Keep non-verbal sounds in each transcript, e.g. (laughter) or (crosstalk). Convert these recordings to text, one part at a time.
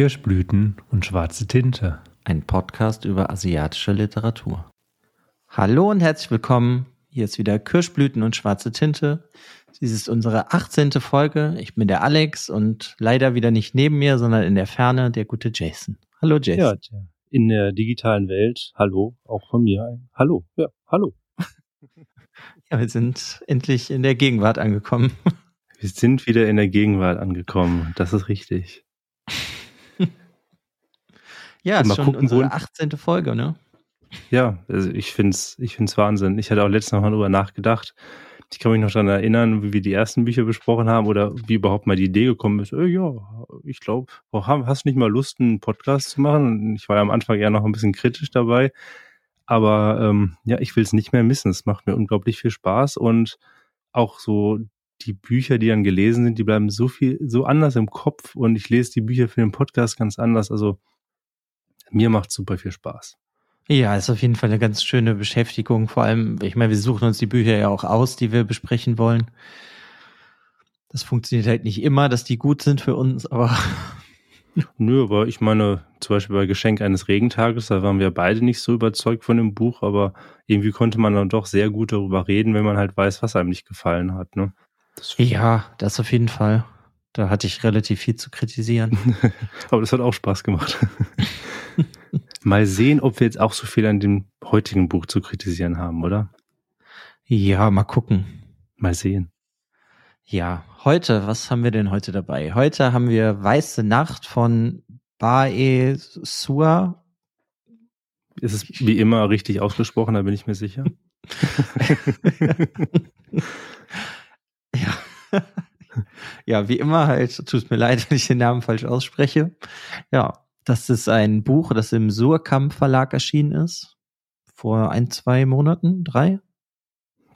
Kirschblüten und schwarze Tinte. Ein Podcast über asiatische Literatur. Hallo und herzlich willkommen. Hier ist wieder Kirschblüten und schwarze Tinte. Dies ist unsere 18. Folge. Ich bin der Alex und leider wieder nicht neben mir, sondern in der Ferne der gute Jason. Hallo Jason. Ja, in der digitalen Welt. Hallo, auch von mir ein Hallo. Ja, hallo. (laughs) Ja, wir sind endlich in der Gegenwart angekommen. Wir sind wieder in der Gegenwart angekommen. Das ist richtig. Ja, ist schon gucken, unsere 18. Folge, ne? Ja, also ich find's, ich find's Wahnsinn. Ich hatte auch letztes Mal drüber nachgedacht. Ich kann mich noch daran erinnern, wie wir die ersten Bücher besprochen haben oder wie überhaupt mal die Idee gekommen ist. Äh, ja, ich glaube, hast du nicht mal Lust, einen Podcast zu machen? Ich war ja am Anfang eher noch ein bisschen kritisch dabei. Aber ähm, ja, ich will es nicht mehr missen. Es macht mir unglaublich viel Spaß und auch so die Bücher, die dann gelesen sind, die bleiben so viel, so anders im Kopf und ich lese die Bücher für den Podcast ganz anders. Also mir macht super viel Spaß. Ja, ist auf jeden Fall eine ganz schöne Beschäftigung. Vor allem, ich meine, wir suchen uns die Bücher ja auch aus, die wir besprechen wollen. Das funktioniert halt nicht immer, dass die gut sind für uns, aber. (laughs) Nö, aber ich meine, zum Beispiel bei Geschenk eines Regentages, da waren wir beide nicht so überzeugt von dem Buch, aber irgendwie konnte man dann doch sehr gut darüber reden, wenn man halt weiß, was einem nicht gefallen hat, ne? Das ja, das auf jeden Fall. Da hatte ich relativ viel zu kritisieren. (laughs) Aber das hat auch Spaß gemacht. (laughs) Mal sehen, ob wir jetzt auch so viel an dem heutigen Buch zu kritisieren haben, oder? Ja, mal gucken. Mal sehen. Ja, heute, was haben wir denn heute dabei? Heute haben wir Weiße Nacht von Bae Sua. Ist es wie immer richtig ausgesprochen, da bin ich mir sicher. (laughs) Ja. Ja, wie immer halt, tut mir leid, (laughs) wenn ich den Namen falsch ausspreche. Ja, das ist ein Buch, das im Surkamp Verlag erschienen ist. Vor ein, zwei Monaten, drei?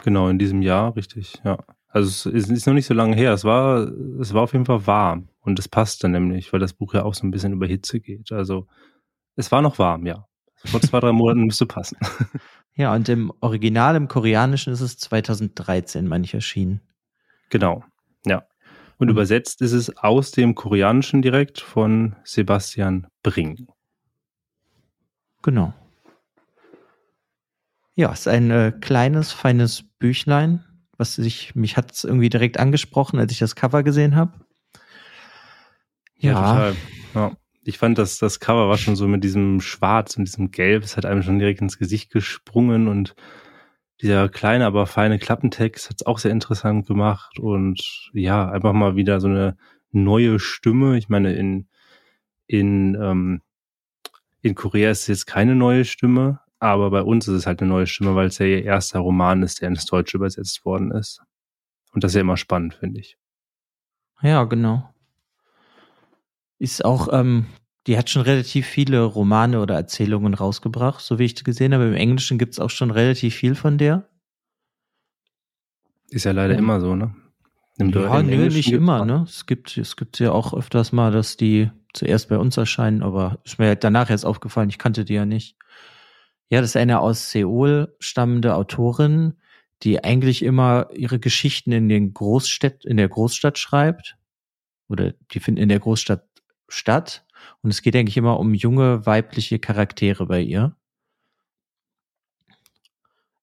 Genau, in diesem Jahr, richtig, ja. Also es ist noch nicht so lange her. Es war, es war auf jeden Fall warm. Und es passte nämlich, weil das Buch ja auch so ein bisschen über Hitze geht. Also es war noch warm, ja. Vor zwei, drei Monaten (laughs) müsste passen. Ja, und im Original, im Koreanischen ist es 2013, meine ich, erschienen. Genau, ja. Und mhm. übersetzt ist es aus dem Koreanischen direkt von Sebastian Bring. Genau. Ja, es ist ein äh, kleines, feines Büchlein, was sich, mich hat es irgendwie direkt angesprochen, als ich das Cover gesehen habe. Ja, ja, total. Ja. Ich fand, dass das Cover war schon so mit diesem Schwarz und diesem Gelb, es hat einem schon direkt ins Gesicht gesprungen und dieser kleine, aber feine Klappentext hat es auch sehr interessant gemacht und ja, einfach mal wieder so eine neue Stimme. Ich meine, in, in, ähm, in Korea ist es jetzt keine neue Stimme, aber bei uns ist es halt eine neue Stimme, weil es ja ihr erster Roman ist, der ins Deutsche übersetzt worden ist. Und das ist ja immer spannend, finde ich. Ja, genau. Ist auch ähm, die hat schon relativ viele Romane oder Erzählungen rausgebracht, so wie ich gesehen habe. Im Englischen gibt es auch schon relativ viel von der. Ist ja leider ja. immer so, ne? Im ja, nö, nicht immer, ne? Es gibt, es gibt ja auch öfters mal, dass die zuerst bei uns erscheinen, aber ist mir danach jetzt aufgefallen, ich kannte die ja nicht. Ja, das ist eine aus Seoul stammende Autorin, die eigentlich immer ihre Geschichten in den Großstädt, in der Großstadt schreibt. Oder die finden in der Großstadt statt. Und es geht eigentlich immer um junge weibliche Charaktere bei ihr.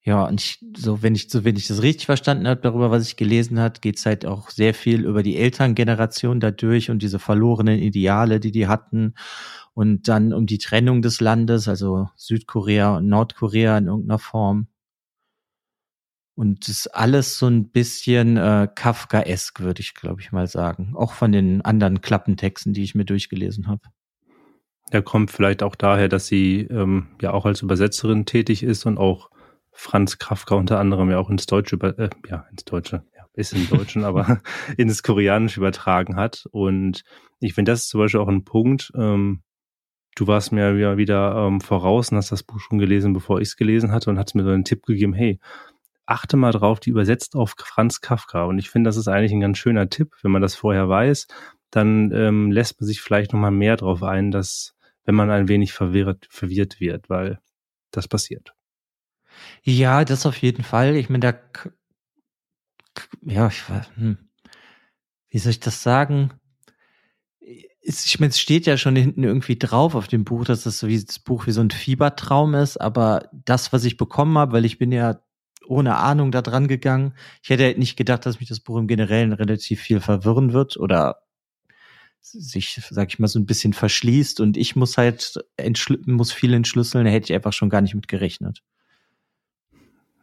Ja, und ich, so, wenn ich, so, wenn ich das richtig verstanden habe darüber, was ich gelesen hat, geht es halt auch sehr viel über die Elterngeneration dadurch und diese verlorenen Ideale, die die hatten. Und dann um die Trennung des Landes, also Südkorea und Nordkorea in irgendeiner Form. Und das ist alles so ein bisschen äh, Kafkaesk, würde ich, glaube ich, mal sagen. Auch von den anderen Klappentexten, die ich mir durchgelesen habe. Er kommt vielleicht auch daher, dass sie ähm, ja auch als Übersetzerin tätig ist und auch Franz Kafka unter anderem ja auch ins Deutsche, äh, ja, ins Deutsche, ja, ist im Deutschen, aber (laughs) ins Koreanische übertragen hat. Und ich finde, das ist zum Beispiel auch ein Punkt, ähm, du warst mir ja wieder ähm, voraus und hast das Buch schon gelesen, bevor ich es gelesen hatte und hast mir so einen Tipp gegeben, hey, achte mal drauf, die übersetzt auf Franz Kafka. Und ich finde, das ist eigentlich ein ganz schöner Tipp, wenn man das vorher weiß, dann ähm, lässt man sich vielleicht nochmal mehr drauf ein, dass wenn man ein wenig verwirrt, verwirrt wird, weil das passiert. Ja, das auf jeden Fall. Ich meine, da, ja, ich weiß, hm. wie soll ich das sagen? ich meine, es steht ja schon hinten irgendwie drauf auf dem Buch, dass das, so wie, das Buch wie so ein Fiebertraum ist, aber das, was ich bekommen habe, weil ich bin ja ohne Ahnung da dran gegangen, ich hätte halt nicht gedacht, dass mich das Buch im Generellen relativ viel verwirren wird oder sich, sag ich mal, so ein bisschen verschließt und ich muss halt muss viel entschlüsseln, da hätte ich einfach schon gar nicht mit gerechnet.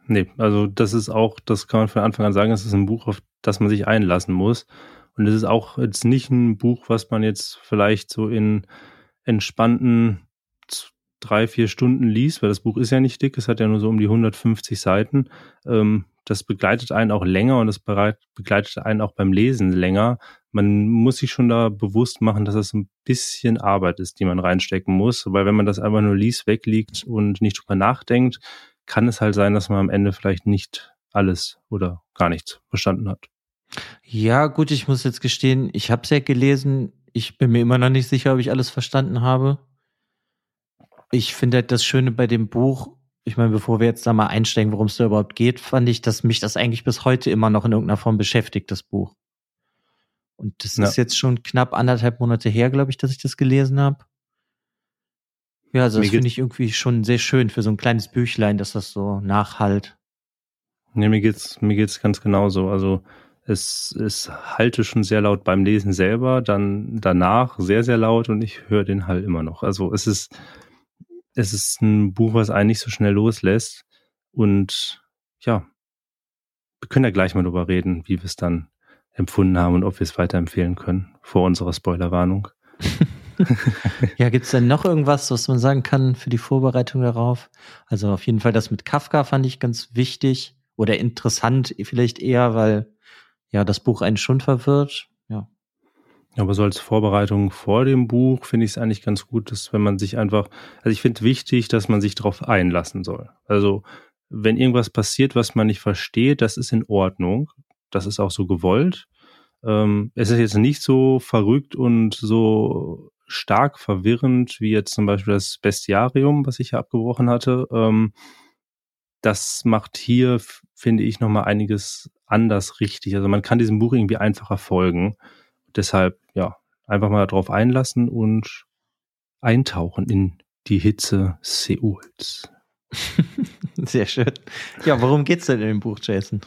Nee, also das ist auch, das kann man von Anfang an sagen, es ist ein Buch, auf das man sich einlassen muss. Und es ist auch jetzt nicht ein Buch, was man jetzt vielleicht so in entspannten drei, vier Stunden liest, weil das Buch ist ja nicht dick, es hat ja nur so um die 150 Seiten. Ähm, das begleitet einen auch länger und es begleitet einen auch beim Lesen länger. Man muss sich schon da bewusst machen, dass das ein bisschen Arbeit ist, die man reinstecken muss, weil wenn man das einfach nur liest, wegliegt und nicht drüber nachdenkt, kann es halt sein, dass man am Ende vielleicht nicht alles oder gar nichts verstanden hat. Ja, gut, ich muss jetzt gestehen, ich habe es ja gelesen. Ich bin mir immer noch nicht sicher, ob ich alles verstanden habe. Ich finde halt das Schöne bei dem Buch, ich meine, bevor wir jetzt da mal einsteigen, worum es da überhaupt geht, fand ich, dass mich das eigentlich bis heute immer noch in irgendeiner Form beschäftigt, das Buch. Und das ja. ist jetzt schon knapp anderthalb Monate her, glaube ich, dass ich das gelesen habe. Ja, also das finde ich irgendwie schon sehr schön für so ein kleines Büchlein, dass das so nachhalt. Nee, mir geht's, mir geht's ganz genauso. Also es, es halte schon sehr laut beim Lesen selber, dann danach sehr, sehr laut und ich höre den Hall immer noch. Also es ist, es ist ein Buch, was einen nicht so schnell loslässt. Und ja, wir können ja gleich mal drüber reden, wie wir es dann empfunden haben und ob wir es weiterempfehlen können, vor unserer Spoilerwarnung. (laughs) ja, gibt es denn noch irgendwas, was man sagen kann für die Vorbereitung darauf? Also auf jeden Fall das mit Kafka fand ich ganz wichtig oder interessant vielleicht eher, weil ja, das Buch einen schon verwirrt. Ja. Aber so als Vorbereitung vor dem Buch finde ich es eigentlich ganz gut, dass wenn man sich einfach, also ich finde wichtig, dass man sich darauf einlassen soll. Also wenn irgendwas passiert, was man nicht versteht, das ist in Ordnung. Das ist auch so gewollt. Ähm, es ist jetzt nicht so verrückt und so stark verwirrend wie jetzt zum Beispiel das Bestiarium, was ich ja abgebrochen hatte. Ähm, das macht hier, finde ich, nochmal einiges anders richtig. Also man kann diesem Buch irgendwie einfacher folgen. Deshalb, ja, einfach mal darauf einlassen und eintauchen in die Hitze Seuls. (laughs) Sehr schön. Ja, worum geht's denn in dem Buch, Jason?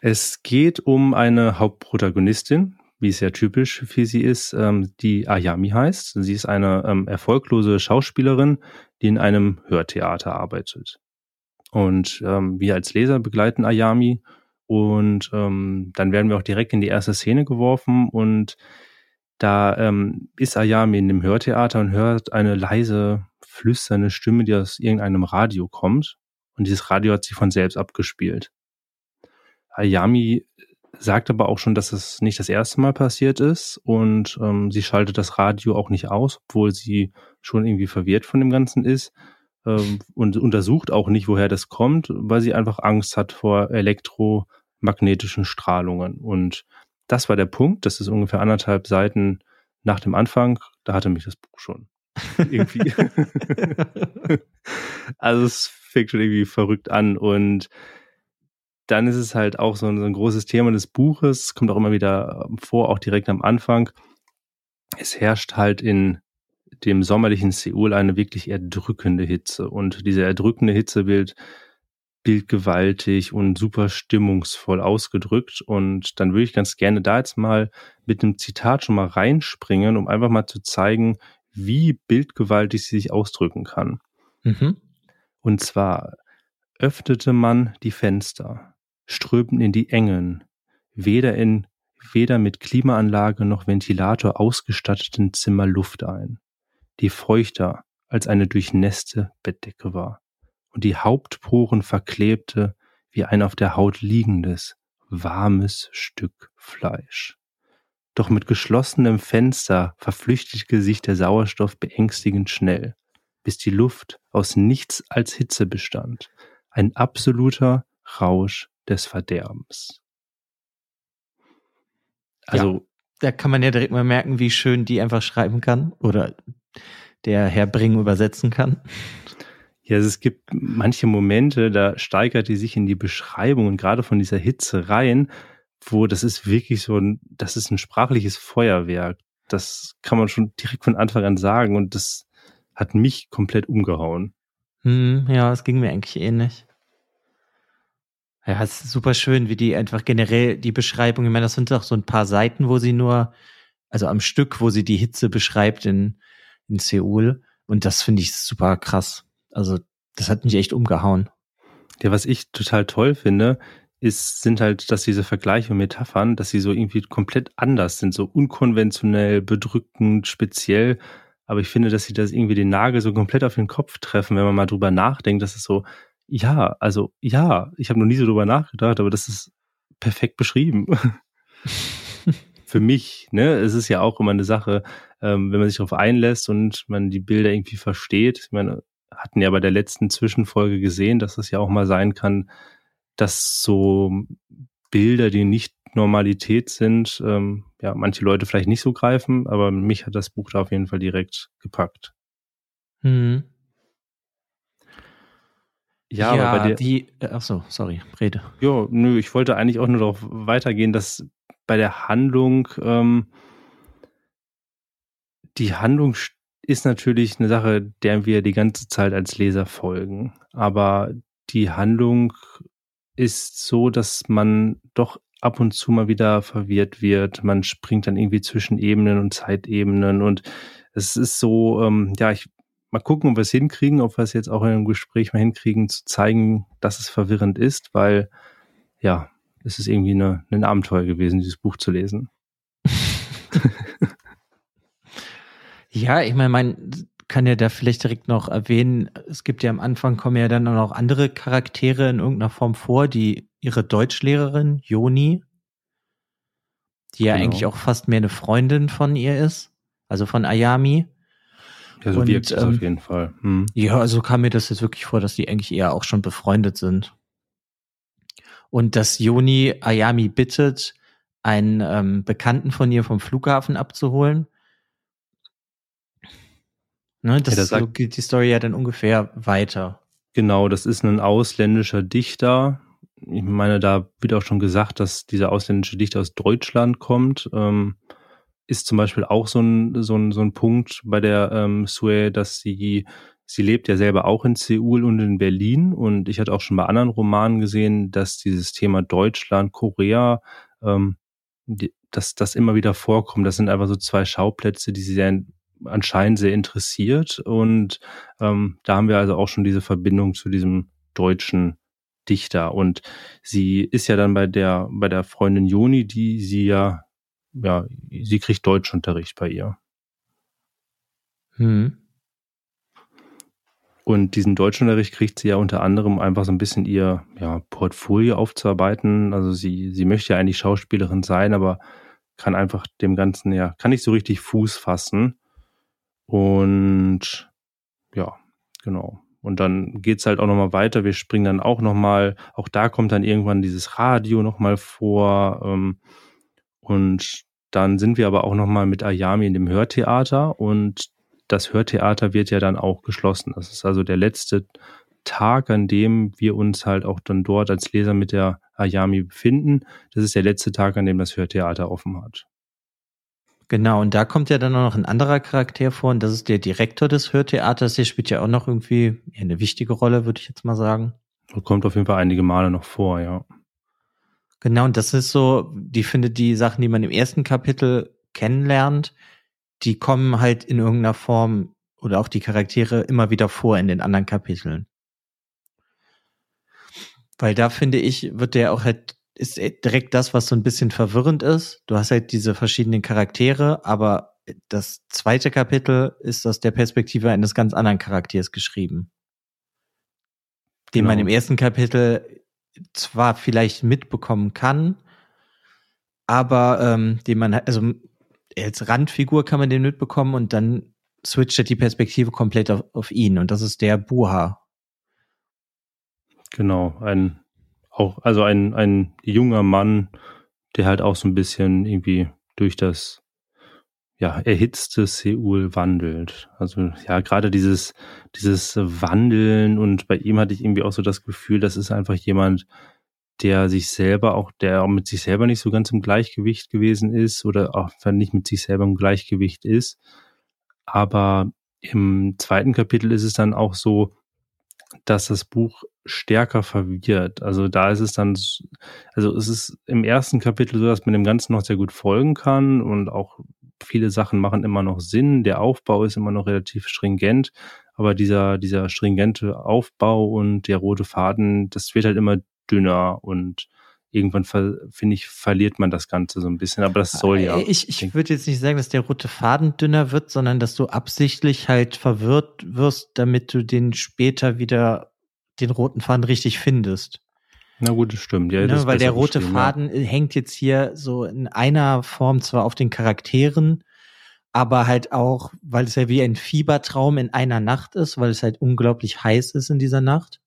Es geht um eine Hauptprotagonistin, wie es ja typisch für sie ist, ähm, die Ayami heißt. Sie ist eine ähm, erfolglose Schauspielerin, die in einem Hörtheater arbeitet. Und ähm, wir als Leser begleiten Ayami und ähm, dann werden wir auch direkt in die erste Szene geworfen und da ähm, ist Ayami in dem Hörtheater und hört eine leise, flüsternde Stimme, die aus irgendeinem Radio kommt. Und dieses Radio hat sie von selbst abgespielt. Ayami sagt aber auch schon, dass es nicht das erste Mal passiert ist und ähm, sie schaltet das Radio auch nicht aus, obwohl sie schon irgendwie verwirrt von dem Ganzen ist ähm, und untersucht auch nicht, woher das kommt, weil sie einfach Angst hat vor elektromagnetischen Strahlungen. Und das war der Punkt. Das ist ungefähr anderthalb Seiten nach dem Anfang. Da hatte mich das Buch schon. (laughs) irgendwie. also es fängt schon irgendwie verrückt an und dann ist es halt auch so ein, so ein großes Thema des Buches. Es kommt auch immer wieder vor, auch direkt am Anfang. Es herrscht halt in dem sommerlichen Seoul eine wirklich erdrückende Hitze. Und diese erdrückende Hitze wird bildgewaltig und super stimmungsvoll ausgedrückt. Und dann würde ich ganz gerne da jetzt mal mit einem Zitat schon mal reinspringen, um einfach mal zu zeigen, wie bildgewaltig sie sich ausdrücken kann. Mhm. Und zwar öffnete man die Fenster, strömten in die Engen, weder in weder mit Klimaanlage noch Ventilator ausgestatteten Zimmer Luft ein die feuchter als eine durchnässte Bettdecke war und die Hauptporen verklebte wie ein auf der Haut liegendes, warmes Stück Fleisch. Doch mit geschlossenem Fenster verflüchtigte sich der Sauerstoff beängstigend schnell, bis die Luft aus nichts als Hitze bestand, ein absoluter Rausch des Verderbens. Also, ja, da kann man ja direkt mal merken, wie schön die einfach schreiben kann oder der Herr Bring übersetzen kann? Ja, also es gibt manche Momente, da steigert die sich in die Beschreibung und gerade von dieser Hitze rein, wo das ist wirklich so ein, das ist ein sprachliches Feuerwerk. das kann man schon direkt von Anfang an sagen und das hat mich komplett umgehauen. Hm, ja, es ging mir eigentlich ähnlich. Ja, es ist super schön, wie die einfach generell die Beschreibung, ich meine, das sind doch so ein paar Seiten, wo sie nur, also am Stück, wo sie die Hitze beschreibt in, in Seoul. Und das finde ich super krass. Also, das hat mich echt umgehauen. Ja, was ich total toll finde, ist, sind halt, dass diese Vergleiche und Metaphern, dass sie so irgendwie komplett anders sind, so unkonventionell, bedrückend, speziell. Aber ich finde, dass sie das irgendwie den Nagel so komplett auf den Kopf treffen, wenn man mal drüber nachdenkt. Das ist so, ja, also ja, ich habe noch nie so drüber nachgedacht, aber das ist perfekt beschrieben. (laughs) Für mich, ne, es ist ja auch immer eine Sache, ähm, wenn man sich darauf einlässt und man die Bilder irgendwie versteht. Ich meine, hatten ja bei der letzten Zwischenfolge gesehen, dass es ja auch mal sein kann, dass so Bilder, die nicht Normalität sind, ähm, ja, manche Leute vielleicht nicht so greifen, aber mich hat das Buch da auf jeden Fall direkt gepackt. Hm. Ja, ja aber bei der, die, äh, ach so, sorry, rede. ja, nö, ich wollte eigentlich auch nur darauf weitergehen, dass bei der Handlung, ähm, die Handlung st- ist natürlich eine Sache, der wir die ganze Zeit als Leser folgen. Aber die Handlung ist so, dass man doch ab und zu mal wieder verwirrt wird. Man springt dann irgendwie zwischen Ebenen und Zeitebenen und es ist so, ähm, ja, ich mal gucken, ob wir es hinkriegen, ob wir es jetzt auch in einem Gespräch mal hinkriegen, zu zeigen, dass es verwirrend ist, weil ja, es ist irgendwie eine, ein Abenteuer gewesen, dieses Buch zu lesen. (laughs) Ja, ich meine, man kann ja da vielleicht direkt noch erwähnen, es gibt ja am Anfang kommen ja dann auch noch andere Charaktere in irgendeiner Form vor, die ihre Deutschlehrerin, Joni, die ja Genau. eigentlich auch fast mehr eine Freundin von ihr ist, also von Ayami. Ja, so Und, wirkt es ähm, auf jeden Fall. Hm. Ja, also kam mir das jetzt wirklich vor, dass die eigentlich eher auch schon befreundet sind. Und dass Joni Ayami bittet, einen ähm, Bekannten von ihr vom Flughafen abzuholen. Ne, das Ja, so sagt- geht die Story ja dann ungefähr weiter. Genau, das ist ein ausländischer Dichter. Ich meine, da wird auch schon gesagt, dass dieser ausländische Dichter aus Deutschland kommt. Ähm, ist zum Beispiel auch so ein, so ein, so ein Punkt bei der ähm, Sue, dass sie, sie lebt ja selber auch in Seoul und in Berlin. Und ich hatte auch schon bei anderen Romanen gesehen, dass dieses Thema Deutschland, Korea, ähm, die, dass das immer wieder vorkommt. Das sind einfach so zwei Schauplätze, die sie sehr, anscheinend sehr interessiert. Und ähm, da haben wir also auch schon diese Verbindung zu diesem deutschen Dichter. Und sie ist ja dann bei der, bei der Freundin Joni, die sie ja, ja, sie kriegt Deutschunterricht bei ihr. Hm. Und diesen Deutschunterricht kriegt sie ja unter anderem einfach so ein bisschen ihr ja, Portfolio aufzuarbeiten. Also sie, sie möchte ja eigentlich Schauspielerin sein, aber kann einfach dem Ganzen ja, kann nicht so richtig Fuß fassen. Und ja, genau. Und dann geht's halt auch nochmal weiter. Wir springen dann auch nochmal, auch da kommt dann irgendwann dieses Radio nochmal vor. Ähm, und dann sind wir aber auch nochmal mit Ayami in dem Hörtheater und das Hörtheater wird ja dann auch geschlossen. Das ist also der letzte Tag, an dem wir uns halt auch dann dort als Leser mit der Ayami befinden. Das ist der letzte Tag, an dem das Hörtheater offen hat. Genau, und da kommt ja dann auch noch ein anderer Charakter vor, und das ist der Direktor des Hörtheaters. Der spielt ja auch noch irgendwie eine wichtige Rolle, würde ich jetzt mal sagen. Kommt auf jeden Fall einige Male noch vor, ja. Genau, und das ist so, die finde die Sachen, die man im ersten Kapitel kennenlernt, die kommen halt in irgendeiner Form oder auch die Charaktere immer wieder vor in den anderen Kapiteln. Weil da finde ich, wird der auch halt, ist direkt das, was so ein bisschen verwirrend ist. Du hast halt diese verschiedenen Charaktere, aber das zweite Kapitel ist aus der Perspektive eines ganz anderen Charakters geschrieben. Den Genau. man im ersten Kapitel zwar vielleicht mitbekommen kann, aber ähm, den man, also als Randfigur kann man den mitbekommen und dann switcht halt die Perspektive komplett auf, auf ihn und das ist der Buha. Genau, ein auch also ein ein junger Mann, der halt auch so ein bisschen irgendwie durch das ja erhitzte Seoul wandelt. Also ja, gerade dieses dieses Wandeln und bei ihm hatte ich irgendwie auch so das Gefühl, das ist einfach jemand, der sich selber auch, der auch mit sich selber nicht so ganz im Gleichgewicht gewesen ist oder auch nicht mit sich selber im Gleichgewicht ist. Aber im zweiten Kapitel ist es dann auch so, dass das Buch stärker verwirrt. Also da ist es dann, also es ist im ersten Kapitel so, dass man dem Ganzen noch sehr gut folgen kann und auch viele Sachen machen immer noch Sinn. Der Aufbau ist immer noch relativ stringent, aber dieser, dieser stringente Aufbau und der rote Faden, das wird halt immer dünner und irgendwann finde ich verliert man das Ganze so ein bisschen, aber das soll ja. Äh, ich, ich würde jetzt nicht sagen, dass der rote Faden dünner wird, sondern dass du absichtlich halt verwirrt wirst, damit du den später wieder den roten Faden richtig findest. Na gut, das stimmt. Ja, ne, das weil der rote Faden ja. hängt jetzt hier so in einer Form zwar auf den Charakteren, aber halt auch, weil es ja wie ein Fiebertraum in einer Nacht ist, weil es halt unglaublich heiß ist in dieser Nacht.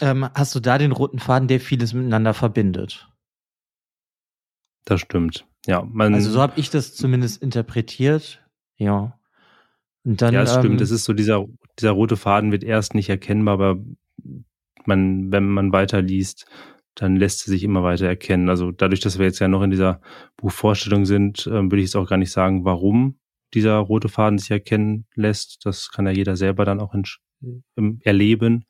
Ähm, hast du da den roten Faden, der vieles miteinander verbindet? Das stimmt. Ja, also so habe ich das zumindest interpretiert. Ja. Und dann, ja, es ähm, stimmt. Es ist so dieser dieser rote Faden wird erst nicht erkennbar, aber man, wenn man weiterliest, dann lässt er sich immer weiter erkennen. Also dadurch, dass wir jetzt ja noch in dieser Buchvorstellung sind, äh, würde ich jetzt auch gar nicht sagen, warum dieser rote Faden sich erkennen lässt. Das kann ja jeder selber dann auch erleben.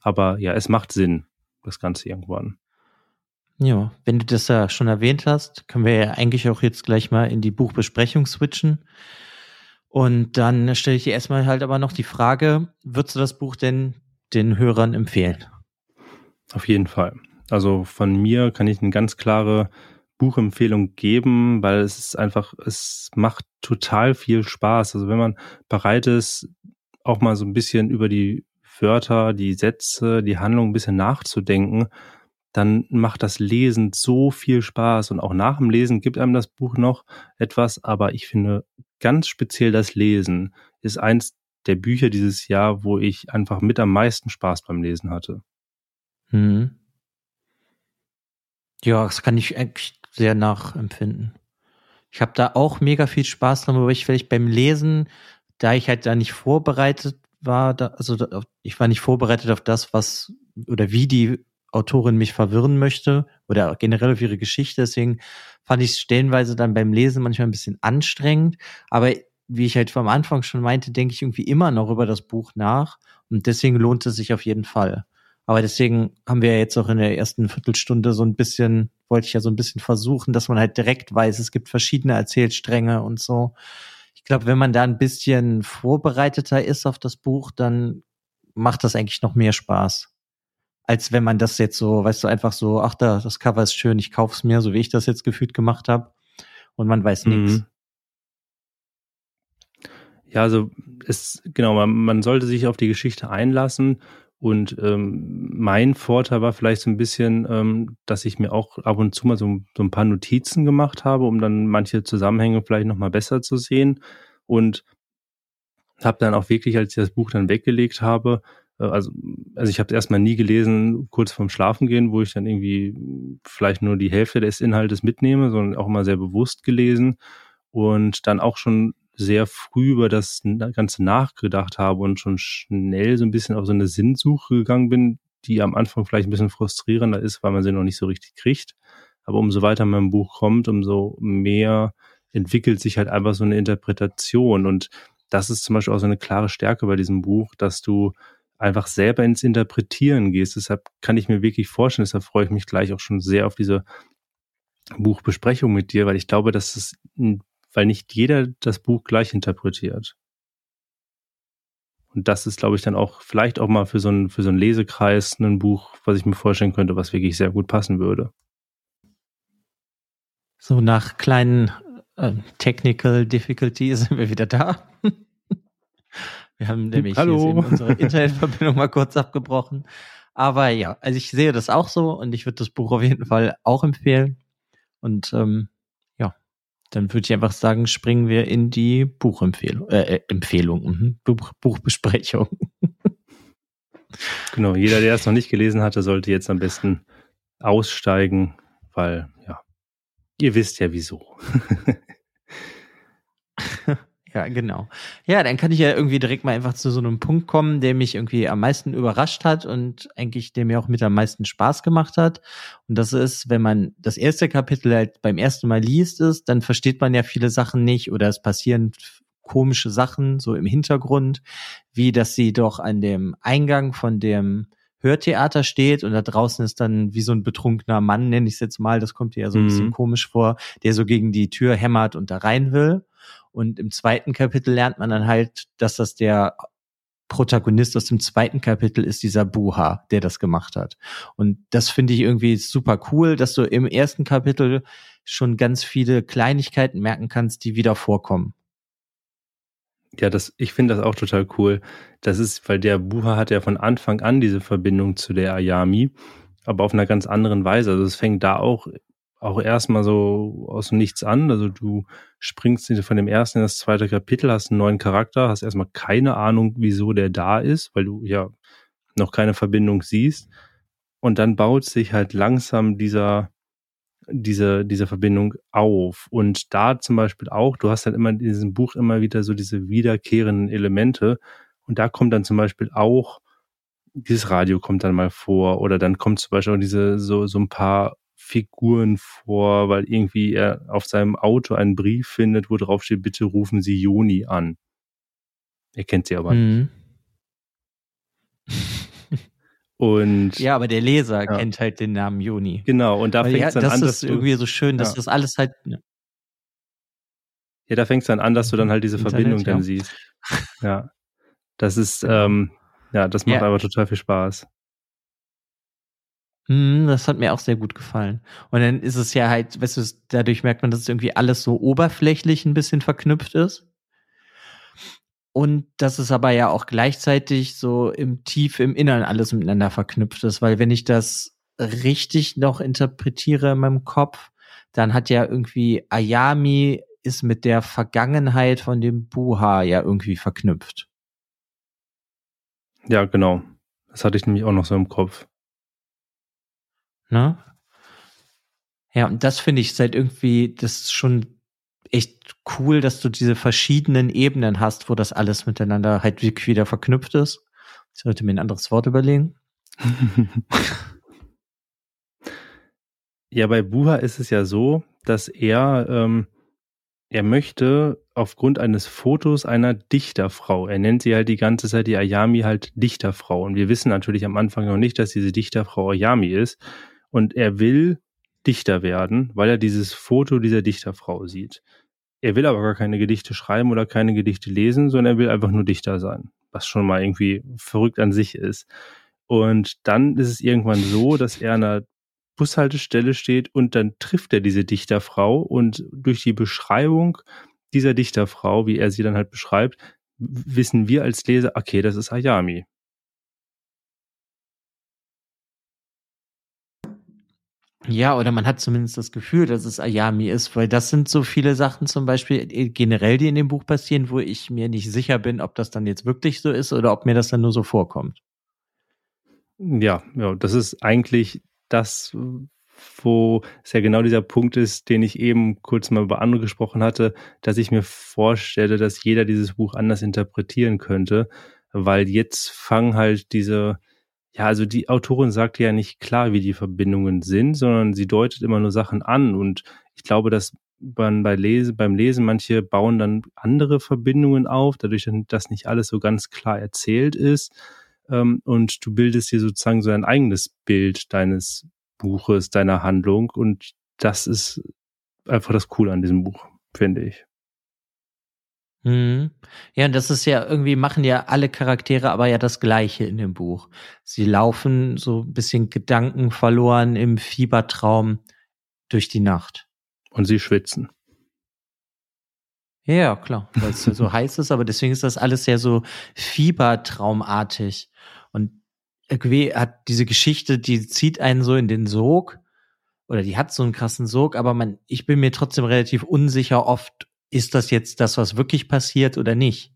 Aber ja, es macht Sinn, das Ganze irgendwann. Ja, wenn du das ja schon erwähnt hast, können wir ja eigentlich auch jetzt gleich mal in die Buchbesprechung switchen. Und dann stelle ich dir erstmal halt aber noch die Frage, würdest du das Buch denn den Hörern empfehlen? Auf jeden Fall. Also von mir kann ich eine ganz klare Buchempfehlung geben, weil es ist einfach, es macht total viel Spaß. Also wenn man bereit ist, auch mal so ein bisschen über die Wörter, die Sätze, die Handlung ein bisschen nachzudenken, dann macht das Lesen so viel Spaß. Und auch nach dem Lesen gibt einem das Buch noch etwas, aber ich finde ganz speziell das Lesen ist eins der Bücher dieses Jahr, wo ich einfach mit am meisten Spaß beim Lesen hatte. Hm. Ja, das kann ich eigentlich sehr nachempfinden. Ich habe da auch mega viel Spaß dran, aber ich vielleicht beim Lesen, da ich halt da nicht vorbereitet war, da, also ich war nicht vorbereitet auf das, was oder wie die Autorin mich verwirren möchte oder generell auf ihre Geschichte. Deswegen fand ich es stellenweise dann beim Lesen manchmal ein bisschen anstrengend. Aber wie ich halt vom Anfang schon meinte, denke ich irgendwie immer noch über das Buch nach. Und deswegen lohnt es sich auf jeden Fall. Aber deswegen haben wir ja jetzt auch in der ersten Viertelstunde so ein bisschen, wollte ich ja so ein bisschen versuchen, dass man halt direkt weiß, es gibt verschiedene Erzählstränge und so. Ich glaube, wenn man da ein bisschen vorbereiteter ist auf das Buch, dann macht das eigentlich noch mehr Spaß als wenn man das jetzt so, weißt du, einfach so, ach da, das Cover ist schön, ich kauf's mir, so wie ich das jetzt gefühlt gemacht habe. Und man weiß mhm. nichts. Ja, also es, genau, man, man sollte sich auf die Geschichte einlassen. Und ähm, mein Vorteil war vielleicht so ein bisschen, ähm, dass ich mir auch ab und zu mal so, so ein paar Notizen gemacht habe, um dann manche Zusammenhänge vielleicht nochmal besser zu sehen. Und habe dann auch wirklich, als ich das Buch dann weggelegt habe, äh, also, also ich habe es erstmal nie gelesen, kurz vorm Schlafengehen, wo ich dann irgendwie vielleicht nur die Hälfte des Inhaltes mitnehme, sondern auch immer sehr bewusst gelesen und dann auch schon sehr früh über das Ganze nachgedacht habe und schon schnell so ein bisschen auf so eine Sinnsuche gegangen bin, die am Anfang vielleicht ein bisschen frustrierender ist, weil man sie noch nicht so richtig kriegt. Aber umso weiter im Buch kommt, umso mehr entwickelt sich halt einfach so eine Interpretation. Und das ist zum Beispiel auch so eine klare Stärke bei diesem Buch, dass du einfach selber ins Interpretieren gehst. Deshalb kann ich mir wirklich vorstellen, deshalb freue ich mich gleich auch schon sehr auf diese Buchbesprechung mit dir, weil ich glaube, dass es, weil nicht jeder das Buch gleich interpretiert. Und das ist, glaube ich, dann auch vielleicht auch mal für so einen, für so einen Lesekreis ein Buch, was ich mir vorstellen könnte, was wirklich sehr gut passen würde. So nach kleinen äh, Technical Difficulties sind wir wieder da. (laughs) Wir haben nämlich unsere Internetverbindung mal kurz abgebrochen. Aber ja, also ich sehe das auch so und ich würde das Buch auf jeden Fall auch empfehlen. Und ähm, dann würde ich einfach sagen, springen wir in die Buchempfehlung, äh, äh Empfehlung, mhm. Buch, Buchbesprechung. (laughs) genau, jeder, der es noch nicht gelesen hatte, sollte jetzt am besten aussteigen, weil ja, ihr wisst ja wieso. (laughs) Ja, genau. Ja, dann kann ich ja irgendwie direkt mal einfach zu so einem Punkt kommen, der mich irgendwie am meisten überrascht hat und eigentlich der mir auch mit am meisten Spaß gemacht hat. Und das ist, wenn man das erste Kapitel halt beim ersten Mal liest ist, dann versteht man ja viele Sachen nicht oder es passieren komische Sachen so im Hintergrund, wie dass sie doch an dem Eingang von dem Hörtheater steht und da draußen ist dann wie so ein betrunkener Mann, nenne ich es jetzt mal, das kommt dir ja so ein mhm. bisschen komisch vor, der so gegen die Tür hämmert und da rein will. Und im zweiten Kapitel lernt man dann halt, dass das der Protagonist aus dem zweiten Kapitel ist dieser Buha, der das gemacht hat. Und das finde ich irgendwie super cool, dass du im ersten Kapitel schon ganz viele Kleinigkeiten merken kannst, die wieder vorkommen. Ja, das, ich finde das auch total cool. Das ist, weil der Buha hat ja von Anfang an diese Verbindung zu der Ayami, aber auf einer ganz anderen Weise. Also es fängt da auch auch erstmal so aus dem Nichts an. Also du springst von dem ersten in das zweite Kapitel, hast einen neuen Charakter, hast erstmal keine Ahnung, wieso der da ist, weil du ja noch keine Verbindung siehst. Und dann baut sich halt langsam dieser, diese, diese Verbindung auf. Und da zum Beispiel auch, du hast halt immer in diesem Buch immer wieder so diese wiederkehrenden Elemente. Und da kommt dann zum Beispiel auch dieses Radio kommt dann mal vor oder dann kommt zum Beispiel auch diese so, so ein paar Figuren vor, weil irgendwie er auf seinem Auto einen Brief findet, wo drauf steht, bitte rufen Sie Joni an. Er kennt sie aber mhm. nicht. Und ja, aber der Leser ja. kennt halt den Namen Joni. Genau, und da fängt es ja, dann an, dass Das ist irgendwie so schön, dass ja. das alles halt. Ne. Ja, da fängt es dann an, dass du dann halt diese Internet, Verbindung dann siehst. (laughs) Ja. Das ist, ähm, ja, das macht aber total viel Spaß. Hm, das hat mir auch sehr gut gefallen. Und dann ist es ja halt, weißt du, dadurch merkt man, dass irgendwie alles so oberflächlich ein bisschen verknüpft ist. Und dass es aber ja auch gleichzeitig so im Tief, im Innern alles miteinander verknüpft ist, weil wenn ich das richtig noch interpretiere in meinem Kopf, dann hat ja irgendwie Ayami ist mit der Vergangenheit von dem Buha ja irgendwie verknüpft. Ja, genau. Das hatte ich nämlich auch noch so im Kopf. Ne? Ja, und das finde ich seit irgendwie, das ist schon echt cool, dass du diese verschiedenen Ebenen hast, wo das alles miteinander halt wieder verknüpft ist. Ich sollte mir ein anderes Wort überlegen. (laughs) ja, bei Buha ist es ja so, dass er, ähm, er möchte aufgrund eines Fotos einer Dichterfrau, er nennt sie halt die ganze Zeit die Ayami halt Dichterfrau. Und wir wissen natürlich am Anfang noch nicht, dass diese Dichterfrau Ayami ist. Und er will Dichter werden, weil er dieses Foto dieser Dichterfrau sieht. Er will aber gar keine Gedichte schreiben oder keine Gedichte lesen, sondern er will einfach nur Dichter sein, was schon mal irgendwie verrückt an sich ist. Und dann ist es irgendwann so, dass er an einer Bushaltestelle steht und dann trifft er diese Dichterfrau und durch die Beschreibung dieser Dichterfrau, wie er sie dann halt beschreibt, wissen wir als Leser, okay, das ist Ayami. Ja, oder man hat zumindest das Gefühl, dass es Ayami ist, weil das sind so viele Sachen zum Beispiel äh, generell, die in dem Buch passieren, wo ich mir nicht sicher bin, ob das dann jetzt wirklich so ist oder ob mir das dann nur so vorkommt. Ja, ja, das ist eigentlich das, wo es ja genau dieser Punkt ist, den ich eben kurz mal über andere gesprochen hatte, dass ich mir vorstelle, dass jeder dieses Buch anders interpretieren könnte, weil jetzt fangen halt diese ja, also die Autorin sagt ja nicht klar, wie die Verbindungen sind, sondern sie deutet immer nur Sachen an. Und ich glaube, dass man bei Lese, beim Lesen manche bauen dann andere Verbindungen auf, dadurch, dass nicht alles so ganz klar erzählt ist. Ähm, und du bildest dir sozusagen so ein eigenes Bild deines Buches, deiner Handlung. Und das ist einfach das Coole an diesem Buch, finde ich. Mhm. Ja, und das ist ja irgendwie machen ja alle Charaktere aber ja das Gleiche in dem Buch. Sie laufen so ein bisschen Gedanken verloren im Fiebertraum durch die Nacht. Und sie schwitzen. Ja, klar, weil es so (laughs) heiß ist, aber deswegen ist das alles ja so fiebertraumartig. Und irgendwie hat diese Geschichte, die zieht einen so in den Sog, oder die hat so einen krassen Sog, aber man, ich bin mir trotzdem relativ unsicher oft, ist das jetzt das, was wirklich passiert oder nicht?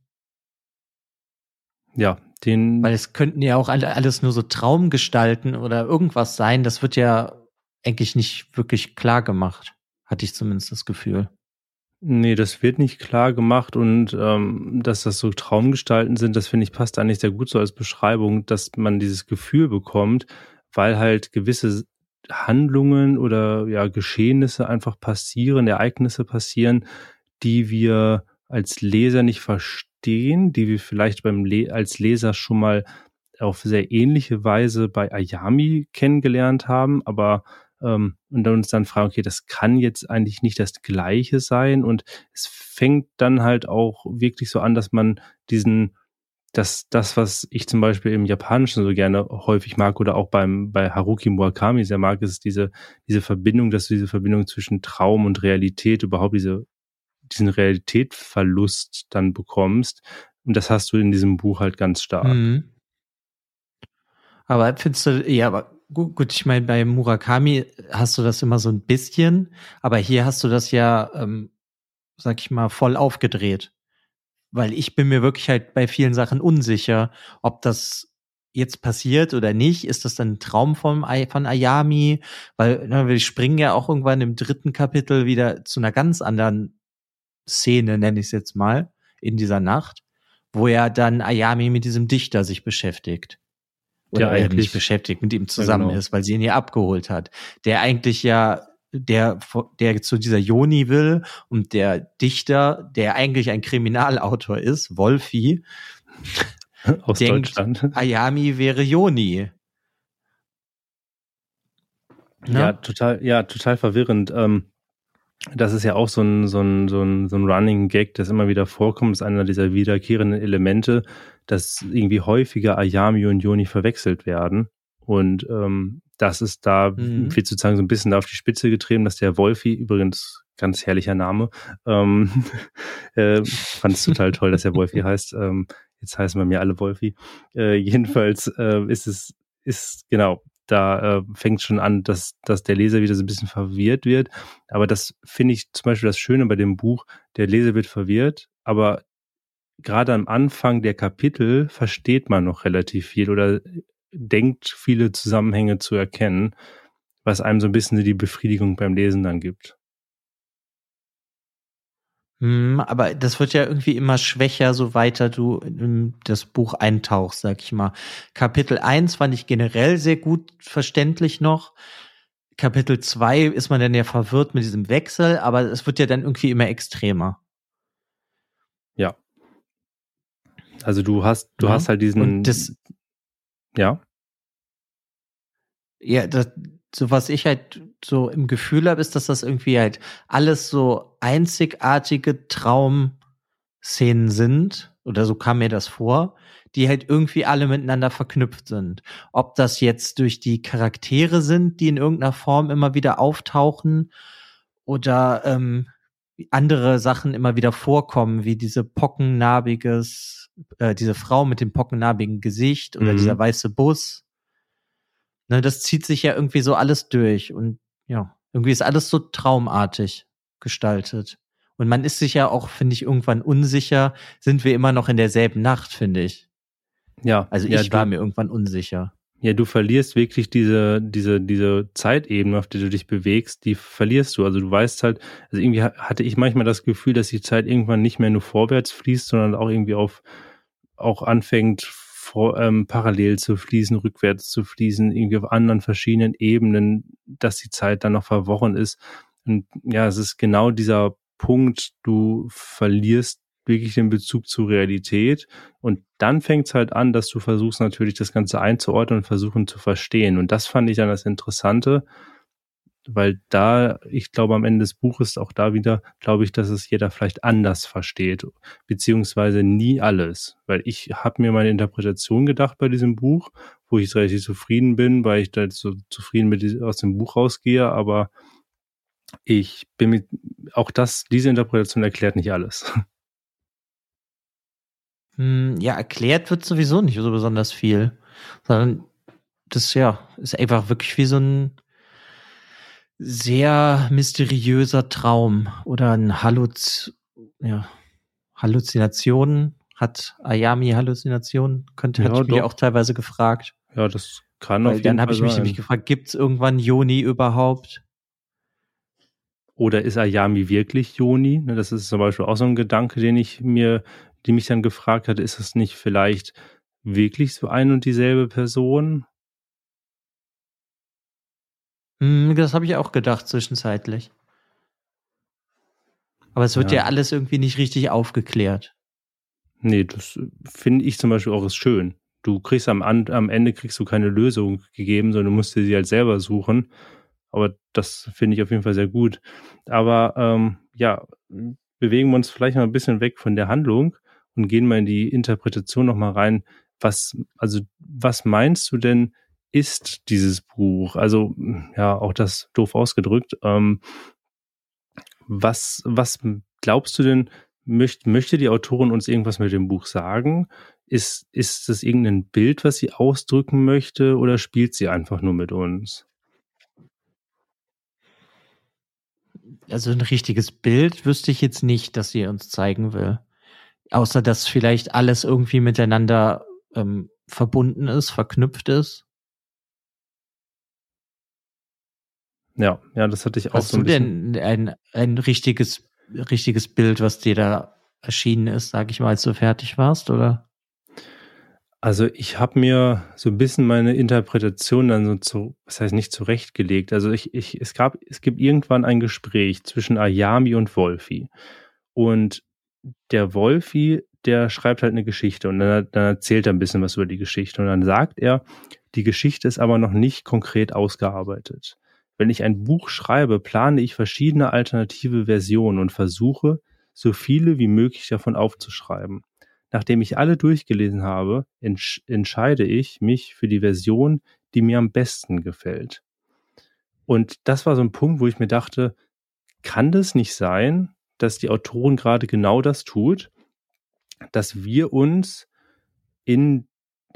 Ja, den. Weil es könnten ja auch alles nur so Traumgestalten oder irgendwas sein. Das wird ja eigentlich nicht wirklich klar gemacht. Hatte ich zumindest das Gefühl. Nee, das wird nicht klar gemacht und ähm, dass das so Traumgestalten sind, das finde ich passt eigentlich sehr gut so als Beschreibung, dass man dieses Gefühl bekommt, weil halt gewisse Handlungen oder ja Geschehnisse einfach passieren, Ereignisse passieren, die wir als Leser nicht verstehen, die wir vielleicht beim Le als Leser schon mal auf sehr ähnliche Weise bei Ayami kennengelernt haben, aber ähm, und dann uns dann fragen, okay, das kann jetzt eigentlich nicht das Gleiche sein und es fängt dann halt auch wirklich so an, dass man diesen dass das, was ich zum Beispiel im Japanischen so gerne häufig mag oder auch beim bei Haruki Murakami sehr mag, ist diese diese Verbindung, dass du diese Verbindung zwischen Traum und Realität überhaupt diese diesen Realitätverlust dann bekommst. Und das hast du in diesem Buch halt ganz stark. Mhm. Aber findest du, ja, aber gut, gut ich meine, bei Murakami hast du das immer so ein bisschen, aber hier hast du das ja, ähm, sag ich mal, voll aufgedreht. Weil ich bin mir wirklich halt bei vielen Sachen unsicher, ob das jetzt passiert oder nicht. Ist das dann ein Traum von, von Ayami? Weil ne, wir springen ja auch irgendwann im dritten Kapitel wieder zu einer ganz anderen Szene, nenne ich es jetzt mal, in dieser Nacht, wo ja dann Ayami mit diesem Dichter sich beschäftigt oder der eigentlich beschäftigt, mit ihm zusammen genau. ist, weil sie ihn ja abgeholt hat. Der eigentlich ja der, der zu dieser Joni will und der Dichter, der eigentlich ein Kriminalautor ist, Wolfi, (laughs) aus denkt, Deutschland. Ayami wäre Joni. Ja, ja total, ja, total verwirrend. Ähm, das ist ja auch so ein, so ein, so ein, so ein Running Gag, das immer wieder vorkommt. Das ist einer dieser wiederkehrenden Elemente, dass irgendwie häufiger Ayami und Yoni verwechselt werden. Und ähm, das ist da, mhm. wird sozusagen so ein bisschen da auf die Spitze getrieben, dass der Wolfi, übrigens ganz herrlicher Name, ähm, (laughs) äh, fand es total toll, dass der Wolfi heißt. Ähm, jetzt heißen wir mir alle Wolfi. Äh, jedenfalls äh, ist es, ist genau, da äh, fängt schon an, dass, dass der Leser wieder so ein bisschen verwirrt wird. Aber das finde ich zum Beispiel das Schöne bei dem Buch. Der Leser wird verwirrt, aber gerade am Anfang der Kapitel versteht man noch relativ viel oder denkt viele Zusammenhänge zu erkennen, was einem so ein bisschen die Befriedigung beim Lesen dann gibt. Hm, aber das wird ja irgendwie immer schwächer, so weiter du in das Buch eintauchst, sag ich mal. Kapitel 1 fand ich generell sehr gut verständlich noch. Kapitel 2 ist man dann ja verwirrt mit diesem Wechsel, aber es wird ja dann irgendwie immer extremer. Ja. Also du hast, du ja. hast halt diesen. Das, ja. Ja, das, so was ich halt so im Gefühl habe, ist, dass das irgendwie halt alles so einzigartige Traumszenen sind, oder so kam mir das vor, die halt irgendwie alle miteinander verknüpft sind. Ob das jetzt durch die Charaktere sind, die in irgendeiner Form immer wieder auftauchen, oder ähm, andere Sachen immer wieder vorkommen, wie diese pockennarbiges, äh, diese Frau mit dem pockennarbigen Gesicht oder mhm. dieser weiße Bus Ne, das zieht sich ja irgendwie so alles durch und ja, irgendwie ist alles so traumartig gestaltet. Und man ist sich ja auch, finde ich, irgendwann unsicher, sind wir immer noch in derselben Nacht, finde ich. Ja. Also ja, ich war mir irgendwann unsicher. Ja, du verlierst wirklich diese, diese, diese Zeitebene, auf der du dich bewegst, die verlierst du. Also du weißt halt, also irgendwie hatte ich manchmal das Gefühl, dass die Zeit irgendwann nicht mehr nur vorwärts fließt, sondern auch irgendwie auf, auch anfängt vor, ähm, parallel zu fließen, rückwärts zu fließen, irgendwie auf anderen verschiedenen Ebenen, dass die Zeit dann noch verworren ist. Und ja, es ist genau dieser Punkt, du verlierst wirklich den Bezug zur Realität. Und dann fängt es halt an, dass du versuchst natürlich das Ganze einzuordnen und versuchen zu verstehen. Und das fand ich dann das Interessante, weil da, ich glaube, am Ende des Buches auch da wieder, glaube ich, dass es jeder vielleicht anders versteht, beziehungsweise nie alles, weil ich habe mir meine Interpretation gedacht bei diesem Buch, wo ich relativ zufrieden bin, weil ich da so zufrieden mit aus dem Buch rausgehe, aber ich bin mit, auch das, diese Interpretation erklärt nicht alles. (laughs) Hm, ja, erklärt wird sowieso nicht so besonders viel, sondern das ja ist einfach wirklich wie so ein sehr mysteriöser Traum oder ein Halluz, ja, Halluzinationen. Hat Ayami Halluzinationen? Könnte, ja, hatte ich mich auch teilweise gefragt. Ja, das kann Weil auf jeden Dann habe ich mich nämlich gefragt, gibt es irgendwann Joni überhaupt? Oder ist Ayami wirklich Joni? Ne, das ist zum Beispiel auch so ein Gedanke, den ich mir, die mich dann gefragt hatte, ist das nicht vielleicht wirklich so ein und dieselbe Person? Hm, das habe ich auch gedacht zwischenzeitlich. Aber es wird ja. ja alles irgendwie nicht richtig aufgeklärt. Nee, das finde ich zum Beispiel auch ist schön. Du kriegst am, am Ende kriegst du keine Lösung gegeben, sondern du musst sie halt selber suchen. Aber das finde ich auf jeden Fall sehr gut. Aber ähm, ja, bewegen wir uns vielleicht mal ein bisschen weg von der Handlung und gehen mal in die Interpretation nochmal rein. Was, also, was meinst du denn, ist dieses Buch? Also, ja, auch das doof ausgedrückt. Ähm, was, was glaubst du denn, möcht, möchte die Autorin uns irgendwas mit dem Buch sagen? Ist, ist das irgendein Bild, was sie ausdrücken möchte, oder spielt sie einfach nur mit uns? Also ein richtiges Bild wüsste ich jetzt nicht, dass sie uns zeigen will. Außer dass vielleicht alles irgendwie miteinander ähm, verbunden ist, verknüpft ist. Ja, ja, das hatte ich auch Hast so ein du denn ein, ein richtiges, richtiges Bild, was dir da erschienen ist, sag ich mal, als du fertig warst, oder? Also ich habe mir so ein bisschen meine Interpretation dann so zu, was heißt nicht zurechtgelegt. Also ich, ich, es gab, es gibt irgendwann ein Gespräch zwischen Ayami und Wolfi. Und der Wolfi, der schreibt halt eine Geschichte und dann, dann erzählt er ein bisschen was über die Geschichte. Und dann sagt er, die Geschichte ist aber noch nicht konkret ausgearbeitet. Wenn ich ein Buch schreibe, plane ich verschiedene alternative Versionen und versuche, so viele wie möglich davon aufzuschreiben. Nachdem ich alle durchgelesen habe, entsch entscheide ich mich für die Version, die mir am besten gefällt. Und das war so ein Punkt, wo ich mir dachte, kann das nicht sein, dass die Autorin gerade genau das tut, dass wir uns in,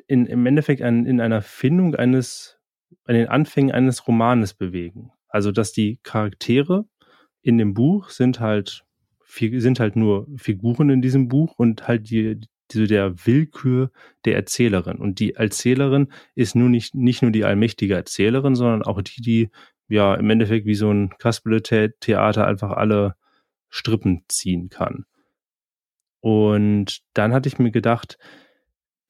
in im Endeffekt an, in einer Findung eines an den Anfängen eines Romanes bewegen. Also, dass die Charaktere in dem Buch sind halt, sind halt nur Figuren in diesem Buch und halt die, die der Willkür der Erzählerin. Und die Erzählerin ist nun nicht, nicht nur die allmächtige Erzählerin, sondern auch die, die ja im Endeffekt wie so ein Kasperle-Theater einfach alle Strippen ziehen kann. Und dann hatte ich mir gedacht,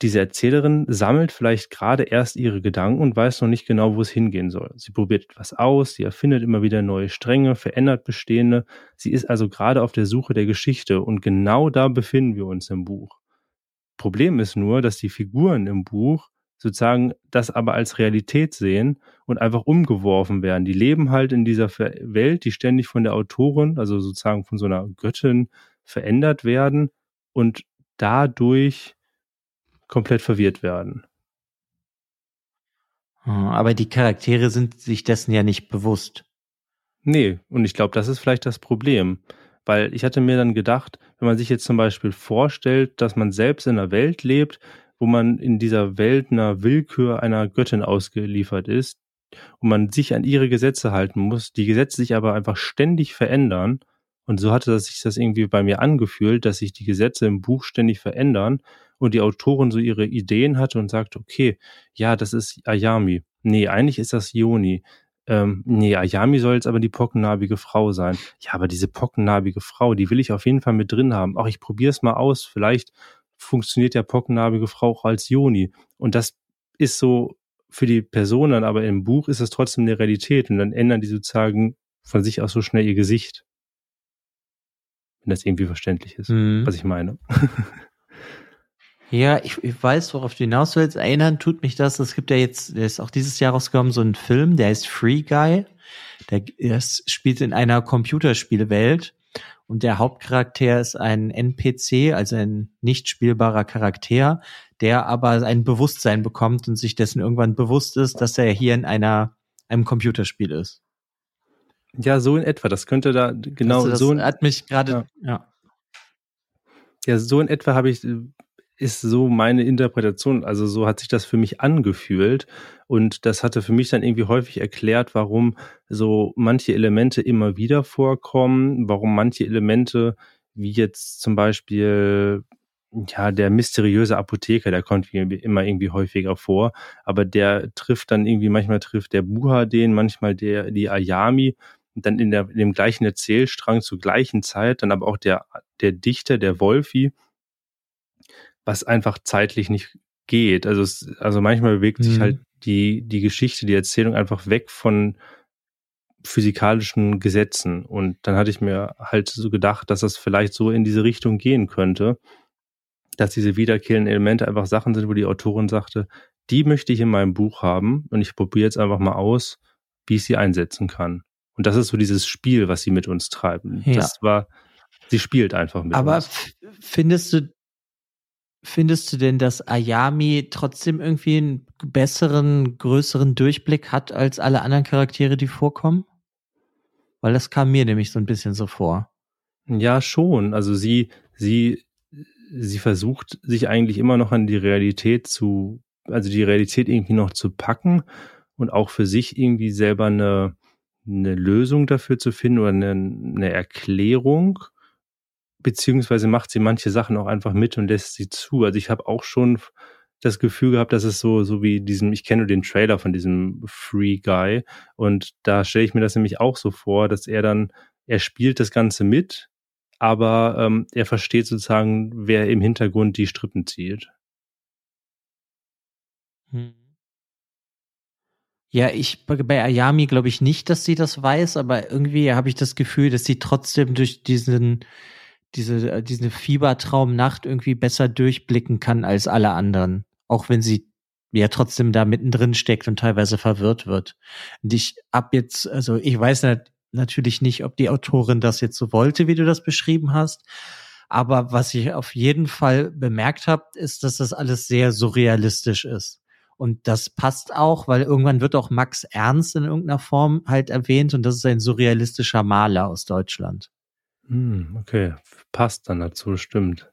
diese Erzählerin sammelt vielleicht gerade erst ihre Gedanken und weiß noch nicht genau, wo es hingehen soll. Sie probiert etwas aus, sie erfindet immer wieder neue Stränge, verändert bestehende. Sie ist also gerade auf der Suche der Geschichte und genau da befinden wir uns im Buch. Problem ist nur, dass die Figuren im Buch sozusagen das aber als Realität sehen und einfach umgeworfen werden. Die leben halt in dieser Welt, die ständig von der Autorin, also sozusagen von so einer Göttin verändert werden und dadurch komplett verwirrt werden. Hm, aber die Charaktere sind sich dessen ja nicht bewusst. Nee, und ich glaube, das ist vielleicht das Problem. Weil ich hatte mir dann gedacht, wenn man sich jetzt zum Beispiel vorstellt, dass man selbst in einer Welt lebt, wo man in dieser Welt einer Willkür einer Göttin ausgeliefert ist und man sich an ihre Gesetze halten muss, die Gesetze sich aber einfach ständig verändern. Und so hatte sich das irgendwie bei mir angefühlt, dass sich die Gesetze im Buch ständig verändern und die Autorin so ihre Ideen hatte und sagte, okay, ja, das ist Ayami. Nee, eigentlich ist das Yoni. Ähm, nee, Ayami soll jetzt aber die pockennarbige Frau sein. Ja, aber diese pockennarbige Frau, die will ich auf jeden Fall mit drin haben. Ach, ich probiere es mal aus. Vielleicht funktioniert der pockennarbige Frau auch als Yoni. Und das ist so für die Person dann, aber im Buch ist es trotzdem eine Realität. Und dann ändern die sozusagen von sich aus so schnell ihr Gesicht. Wenn das irgendwie verständlich ist, mhm. was ich meine. Ja, ich, ich weiß, worauf du hinaus willst. Erinnern tut mich das. Es gibt ja jetzt, der ist auch dieses Jahr rausgekommen, so ein Film, der heißt Free Guy. Der, der spielt in einer Computerspielwelt und der Hauptcharakter ist ein NPC, also ein nicht spielbarer Charakter, der aber ein Bewusstsein bekommt und sich dessen irgendwann bewusst ist, dass er hier in einer einem Computerspiel ist. Ja, so in etwa. Das könnte da genau also das so. Hat mich gerade ja. ja. Ja, so in etwa habe ich ist so meine Interpretation. Also so hat sich das für mich angefühlt. Und das hatte für mich dann irgendwie häufig erklärt, warum so manche Elemente immer wieder vorkommen, warum manche Elemente, wie jetzt zum Beispiel, ja, der mysteriöse Apotheker, der kommt immer irgendwie häufiger vor, aber der trifft dann irgendwie, manchmal trifft der Buha den, manchmal der, die Ayami. Und dann in, der, in dem gleichen Erzählstrang zur gleichen Zeit dann aber auch der, der Dichter, der Wolfi, was einfach zeitlich nicht geht. Also, es, also manchmal bewegt mhm. sich halt die, die Geschichte, die Erzählung einfach weg von physikalischen Gesetzen. Und dann hatte ich mir halt so gedacht, dass das vielleicht so in diese Richtung gehen könnte, dass diese wiederkehrenden Elemente einfach Sachen sind, wo die Autorin sagte, die möchte ich in meinem Buch haben und ich probiere jetzt einfach mal aus, wie ich sie einsetzen kann. Und das ist so dieses Spiel, was sie mit uns treiben. Ja. Das war, sie spielt einfach mit Aber uns. Aber findest du, findest du denn, dass Ayami trotzdem irgendwie einen besseren, größeren Durchblick hat als alle anderen Charaktere, die vorkommen? Weil das kam mir nämlich so ein bisschen so vor. Ja, schon. Also sie, sie, sie versucht sich eigentlich immer noch an die Realität zu, also die Realität irgendwie noch zu packen und auch für sich irgendwie selber eine, eine Lösung dafür zu finden oder eine, eine Erklärung, beziehungsweise macht sie manche Sachen auch einfach mit und lässt sie zu. Also ich habe auch schon das Gefühl gehabt, dass es so, so wie diesem, ich kenne nur den Trailer von diesem Free Guy und da stelle ich mir das nämlich auch so vor, dass er dann, er spielt das Ganze mit, aber ähm, er versteht sozusagen, wer im Hintergrund die Strippen zieht. Hm. Ja, ich bei Ayami glaube ich nicht, dass sie das weiß, aber irgendwie habe ich das Gefühl, dass sie trotzdem durch diesen diese diese Fiebertraumnacht irgendwie besser durchblicken kann als alle anderen, auch wenn sie ja trotzdem da mittendrin steckt und teilweise verwirrt wird. Und ich ab jetzt, also ich weiß natürlich nicht, ob die Autorin das jetzt so wollte, wie du das beschrieben hast, aber was ich auf jeden Fall bemerkt habe, ist, dass das alles sehr surrealistisch ist. Und das passt auch, weil irgendwann wird auch Max Ernst in irgendeiner Form halt erwähnt und das ist ein surrealistischer Maler aus Deutschland. Hm, okay, passt dann dazu, stimmt.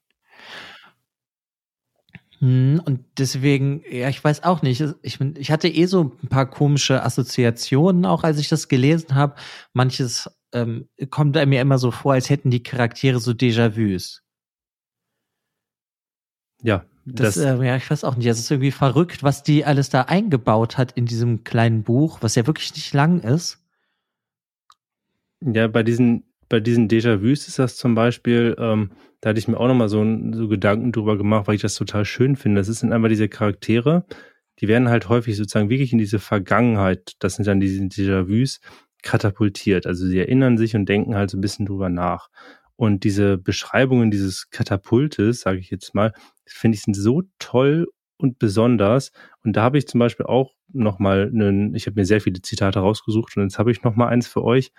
Hm, und deswegen, ja, ich weiß auch nicht. Ich, ich hatte eh so ein paar komische Assoziationen, auch als ich das gelesen habe. Manches ähm, kommt mir immer so vor, als hätten die Charaktere so Déjà-vus. Ja, das, das äh, ja, ich weiß auch nicht. Es ist irgendwie verrückt, was die alles da eingebaut hat in diesem kleinen Buch, was ja wirklich nicht lang ist. Ja, bei diesen, bei diesen Déjà-vus ist das zum Beispiel, ähm, da hatte ich mir auch nochmal so, so Gedanken drüber gemacht, weil ich das total schön finde. Das sind einmal diese Charaktere, die werden halt häufig sozusagen wirklich in diese Vergangenheit, das sind dann diese Déjà-vus, katapultiert. Also sie erinnern sich und denken halt so ein bisschen drüber nach. Und diese Beschreibungen dieses Katapultes, sage ich jetzt mal, finde ich sind so toll und besonders. Und da habe ich zum Beispiel auch nochmal einen, ich habe mir sehr viele Zitate rausgesucht und jetzt habe ich nochmal eins für euch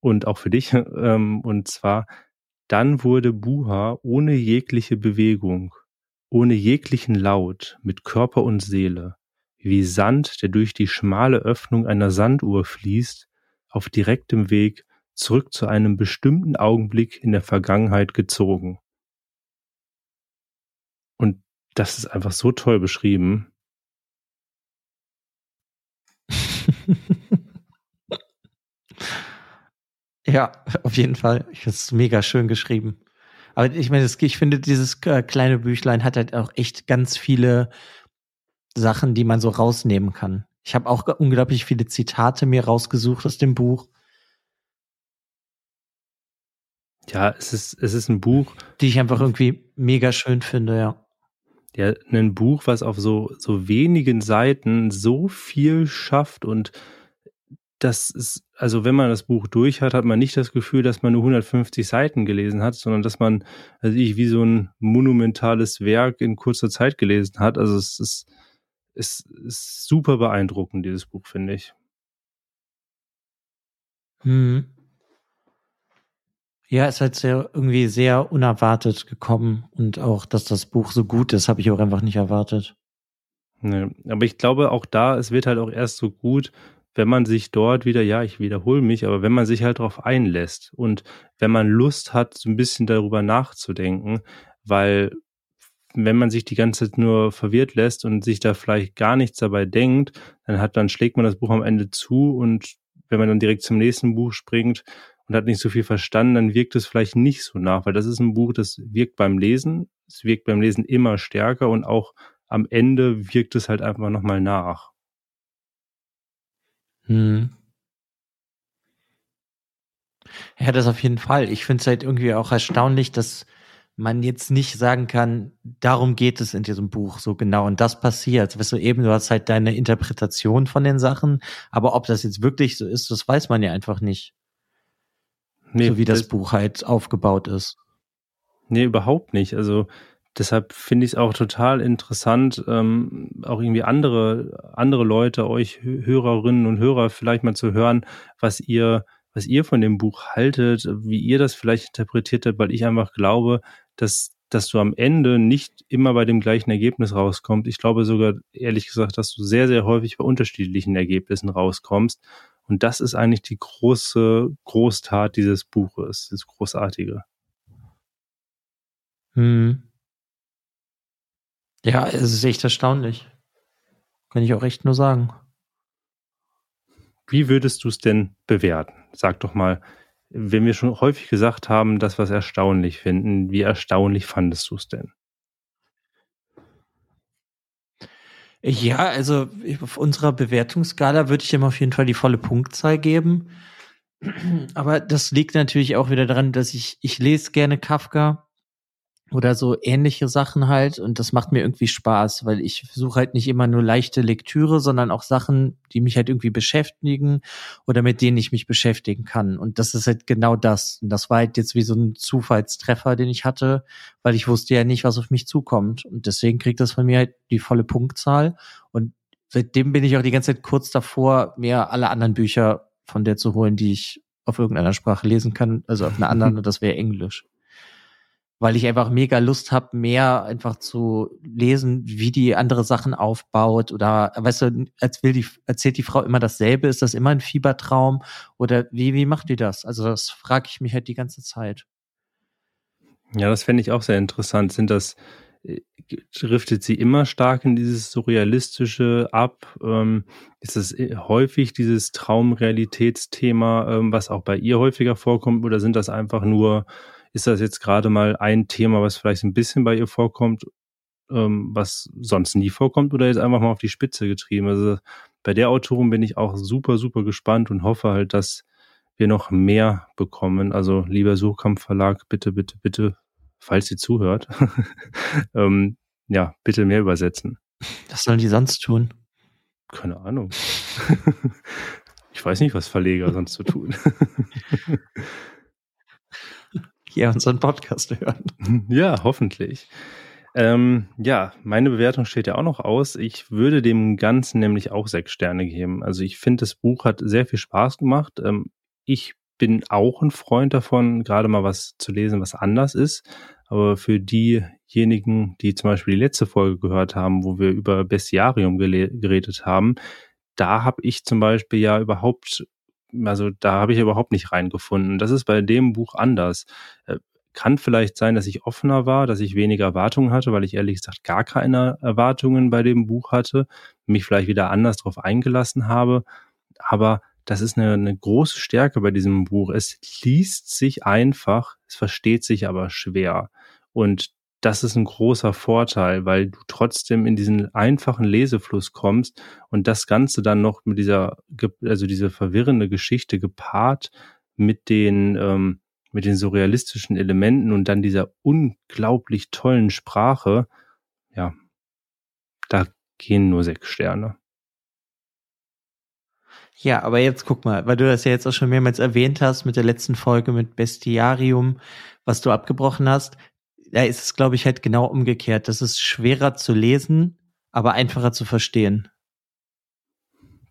und auch für dich. (laughs) Ähm, und zwar, dann wurde Buha ohne jegliche Bewegung, ohne jeglichen Laut, mit Körper und Seele, wie Sand, der durch die schmale Öffnung einer Sanduhr fließt, auf direktem Weg zurück zu einem bestimmten Augenblick in der Vergangenheit gezogen. Das ist einfach so toll beschrieben. (laughs) ja, auf jeden Fall. Ich finde es mega schön geschrieben. Aber ich meine, ich finde, dieses äh, kleine Büchlein hat halt auch echt ganz viele Sachen, die man so rausnehmen kann. Ich habe auch unglaublich viele Zitate mir rausgesucht aus dem Buch. Ja, es ist, es ist ein Buch. Die ich einfach irgendwie mega schön finde, ja. Ja, ein Buch, was auf so, so wenigen Seiten so viel schafft und das ist, also wenn man das Buch durch hat, hat man nicht das Gefühl, dass man nur 150 Seiten gelesen hat, sondern dass man, also ich, wie so ein monumentales Werk in kurzer Zeit gelesen hat. Also es ist, es ist super beeindruckend, dieses Buch, finde ich. Hm. Ja, es ist halt sehr, irgendwie sehr unerwartet gekommen und auch, dass das Buch so gut ist, habe ich auch einfach nicht erwartet. Nee, aber ich glaube auch da, es wird halt auch erst so gut, wenn man sich dort wieder, ja, ich wiederhole mich, aber wenn man sich halt darauf einlässt und wenn man Lust hat, so ein bisschen darüber nachzudenken, weil wenn man sich die ganze Zeit nur verwirrt lässt und sich da vielleicht gar nichts dabei denkt, dann hat, dann schlägt man das Buch am Ende zu und wenn man dann direkt zum nächsten Buch springt, und hat nicht so viel verstanden, dann wirkt es vielleicht nicht so nach, weil das ist ein Buch, das wirkt beim Lesen, es wirkt beim Lesen immer stärker und auch am Ende wirkt es halt einfach nochmal nach. Hm. Ja, das auf jeden Fall. Ich finde es halt irgendwie auch erstaunlich, dass man jetzt nicht sagen kann, darum geht es in diesem Buch so genau und das passiert. Weißt du, eben, du hast halt deine Interpretation von den Sachen, aber ob das jetzt wirklich so ist, das weiß man ja einfach nicht. Nee, so wie das, das Buch halt aufgebaut ist. Nee, überhaupt nicht. Also deshalb finde ich es auch total interessant, ähm, auch irgendwie andere, andere Leute, euch Hörerinnen und Hörer vielleicht mal zu hören, was ihr, was ihr von dem Buch haltet, wie ihr das vielleicht interpretiert habt, weil ich einfach glaube, dass, dass du am Ende nicht immer bei dem gleichen Ergebnis rauskommst. Ich glaube sogar, ehrlich gesagt, dass du sehr, sehr häufig bei unterschiedlichen Ergebnissen rauskommst. Und das ist eigentlich die große Großtat dieses Buches, das Großartige. Hm. Ja, es ist echt erstaunlich. Kann ich auch echt nur sagen. Wie würdest du es denn bewerten? Sag doch mal, wenn wir schon häufig gesagt haben, dass wir es erstaunlich finden, wie erstaunlich fandest du es denn? Ja, also auf unserer Bewertungsskala würde ich ihm auf jeden Fall die volle Punktzahl geben. Aber das liegt natürlich auch wieder daran, dass ich, ich lese gerne Kafka oder so ähnliche Sachen halt. Und das macht mir irgendwie Spaß, weil ich suche halt nicht immer nur leichte Lektüre, sondern auch Sachen, die mich halt irgendwie beschäftigen oder mit denen ich mich beschäftigen kann. Und das ist halt genau das. Und das war halt jetzt wie so ein Zufallstreffer, den ich hatte, weil ich wusste ja nicht, was auf mich zukommt. Und deswegen kriegt das von mir halt die volle Punktzahl. Und seitdem bin ich auch die ganze Zeit kurz davor, mir alle anderen Bücher von der zu holen, die ich auf irgendeiner Sprache lesen kann, also auf einer anderen, (laughs) und das wäre Englisch weil ich einfach mega Lust habe, mehr einfach zu lesen, wie die andere Sachen aufbaut oder weißt du, als will die erzählt die Frau immer dasselbe, ist das immer ein Fiebertraum oder wie wie macht die das? Also das frage ich mich halt die ganze Zeit. Ja, das fände ich auch sehr interessant. Sind das äh, driftet sie immer stark in dieses Surrealistische ab? Ähm, ist es äh, häufig dieses Traumrealitätsthema, ähm, was auch bei ihr häufiger vorkommt, oder sind das einfach nur ist das jetzt gerade mal ein Thema, was vielleicht ein bisschen bei ihr vorkommt, ähm, was sonst nie vorkommt oder jetzt einfach mal auf die Spitze getrieben? Also bei der Autorin bin ich auch super, super gespannt und hoffe halt, dass wir noch mehr bekommen. Also lieber Suchkampfverlag, bitte, bitte, bitte, falls sie zuhört, (laughs) ähm, ja, bitte mehr übersetzen. Was sollen die sonst tun? Keine Ahnung. (laughs) ich weiß nicht, was Verleger sonst zu tun (laughs) hier unseren Podcast hören. (laughs) Ja, hoffentlich. Ähm, ja, meine Bewertung steht ja auch noch aus. Ich würde dem Ganzen nämlich auch sechs Sterne geben. Also ich finde, das Buch hat sehr viel Spaß gemacht. Ähm, ich bin auch ein Freund davon, gerade mal was zu lesen, was anders ist. Aber für diejenigen, die zum Beispiel die letzte Folge gehört haben, wo wir über Bestiarium geredet haben, da habe ich zum Beispiel ja überhaupt also da habe ich überhaupt nicht reingefunden. Das ist bei dem Buch anders. Äh, kann vielleicht sein, dass ich offener war, dass ich weniger Erwartungen hatte, weil ich ehrlich gesagt gar keine Erwartungen bei dem Buch hatte, mich vielleicht wieder anders darauf eingelassen habe. Aber das ist eine, eine große Stärke bei diesem Buch. Es liest sich einfach, es versteht sich aber schwer. Und das ist ein großer Vorteil, weil du trotzdem in diesen einfachen Lesefluss kommst und das Ganze dann noch mit dieser, also diese verwirrende Geschichte gepaart mit den, ähm, mit den surrealistischen Elementen und dann dieser unglaublich tollen Sprache, ja, da gehen nur sechs Sterne. Ja, aber jetzt guck mal, weil du das ja jetzt auch schon mehrmals erwähnt hast mit der letzten Folge mit Bestiarium, was du abgebrochen hast da ist es, glaube ich, halt genau umgekehrt. Das ist schwerer zu lesen, aber einfacher zu verstehen.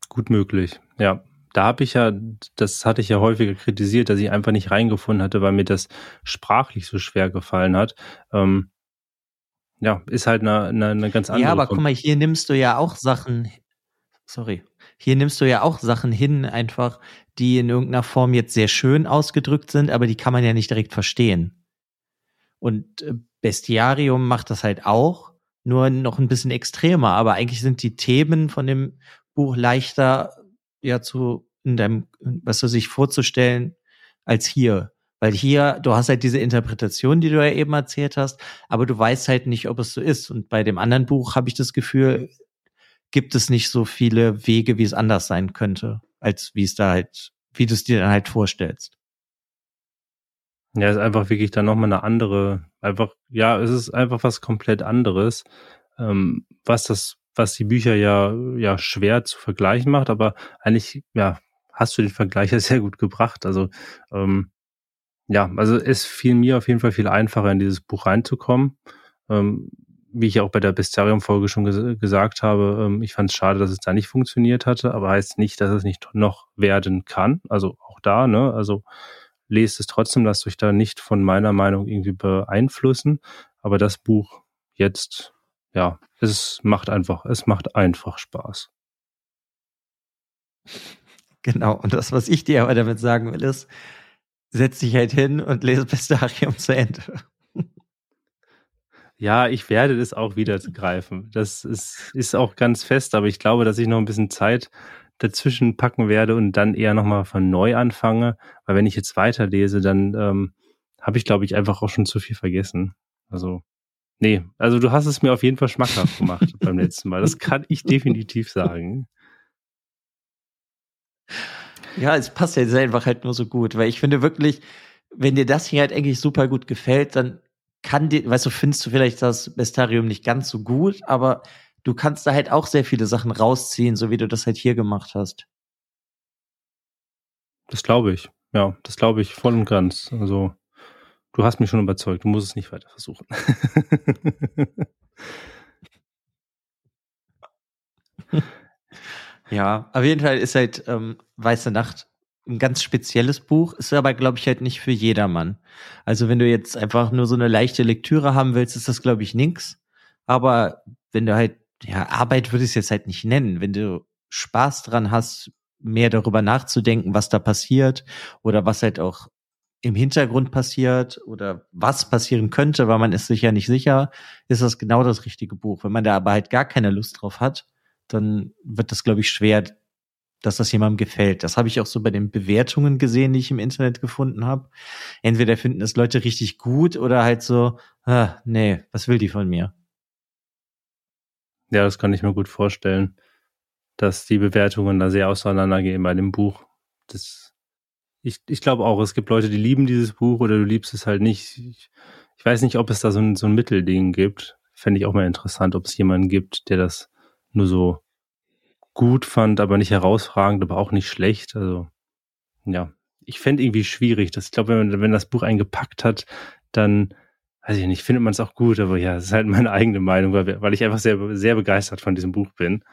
Gut möglich, ja. Da habe ich ja, das hatte ich ja häufiger kritisiert, dass ich einfach nicht reingefunden hatte, weil mir das sprachlich so schwer gefallen hat. Ähm, ja, ist halt eine, eine, eine ganz andere. Ja, aber guck mal, hier nimmst du ja auch Sachen, sorry, hier nimmst du ja auch Sachen hin, einfach, die in irgendeiner Form jetzt sehr schön ausgedrückt sind, aber die kann man ja nicht direkt verstehen. Und äh, Bestiarium macht das halt auch, nur noch ein bisschen extremer. Aber eigentlich sind die Themen von dem Buch leichter ja zu in deinem, was du sich vorzustellen, als hier. Weil hier, du hast halt diese Interpretation, die du ja eben erzählt hast, aber du weißt halt nicht, ob es so ist. Und bei dem anderen Buch habe ich das Gefühl, gibt es nicht so viele Wege, wie es anders sein könnte, als wie es da halt, wie du es dir dann halt vorstellst. Ja, ist einfach wirklich dann nochmal eine andere, einfach, ja, es ist einfach was komplett anderes, ähm, was das, was die Bücher ja, ja schwer zu vergleichen macht, aber eigentlich, ja, hast du den Vergleich ja (laughs) sehr gut gebracht. Also, ähm, ja, also es fiel mir auf jeden Fall viel einfacher, in dieses Buch reinzukommen. Ähm, wie ich auch bei der Bestiarium-Folge schon ges gesagt habe, ähm, ich fand es schade, dass es da nicht funktioniert hatte, aber heißt nicht, dass es nicht noch werden kann. Also auch da, ne? Also lest es trotzdem, lasst euch da nicht von meiner Meinung irgendwie beeinflussen. Aber das Buch jetzt, ja, es macht einfach, es macht einfach Spaß. Genau. Und das, was ich dir aber damit sagen will, ist, setz dich halt hin und lese Bestarium zu Ende. Ja, ich werde das auch wieder greifen. Das ist, ist auch ganz fest, aber ich glaube, dass ich noch ein bisschen Zeit dazwischen packen werde und dann eher nochmal von neu anfange. Weil wenn ich jetzt weiterlese, dann ähm, habe ich, glaube ich, einfach auch schon zu viel vergessen. Also, nee, also du hast es mir auf jeden Fall schmackhaft (laughs) gemacht beim letzten Mal. Das kann ich definitiv sagen. Ja, es passt jetzt einfach halt nur so gut, weil ich finde wirklich, wenn dir das hier halt eigentlich super gut gefällt, dann kann dir, weißt du, findest du vielleicht das Bestarium nicht ganz so gut, aber du kannst da halt auch sehr viele Sachen rausziehen, so wie du das halt hier gemacht hast. Das glaube ich. Ja, das glaube ich voll und ganz. Also, du hast mich schon überzeugt. Du musst es nicht weiter versuchen. (laughs) (laughs) ja, auf jeden Fall ist halt ähm, Weiße Nacht ein ganz spezielles Buch, ist aber, glaube ich, halt nicht für jedermann. Also wenn du jetzt einfach nur so eine leichte Lektüre haben willst, ist das, glaube ich, nix. Aber wenn du halt, ja, Arbeit würde ich es jetzt halt nicht nennen. Wenn du Spaß dran hast, mehr darüber nachzudenken, was da passiert oder was halt auch im Hintergrund passiert oder was passieren könnte, weil man ist sich ja nicht sicher, ist das genau das richtige Buch. Wenn man da aber halt gar keine Lust drauf hat, dann wird das, glaube ich, schwer, dass das jemandem gefällt. Das habe ich auch so bei den Bewertungen gesehen, die ich im Internet gefunden habe. Entweder finden es Leute richtig gut oder halt so, ah, nee, was will die von mir? Ja, das kann ich mir gut vorstellen, dass die Bewertungen da sehr auseinandergehen bei dem Buch. Das, ich, ich glaube auch, es gibt Leute, die lieben dieses Buch oder du liebst es halt nicht. Ich, ich weiß nicht, ob es da so ein, so ein Mittelding gibt. Fände ich auch mal interessant, ob es jemanden gibt, der das nur so gut fand, aber nicht herausragend, aber auch nicht schlecht. Also ja, ich fände irgendwie schwierig. Das, ich glaube, wenn, wenn das Buch eingepackt hat, dann, weiß ich nicht, findet man es auch gut, aber ja, es ist halt meine eigene Meinung, weil, weil ich einfach sehr, sehr begeistert von diesem Buch bin.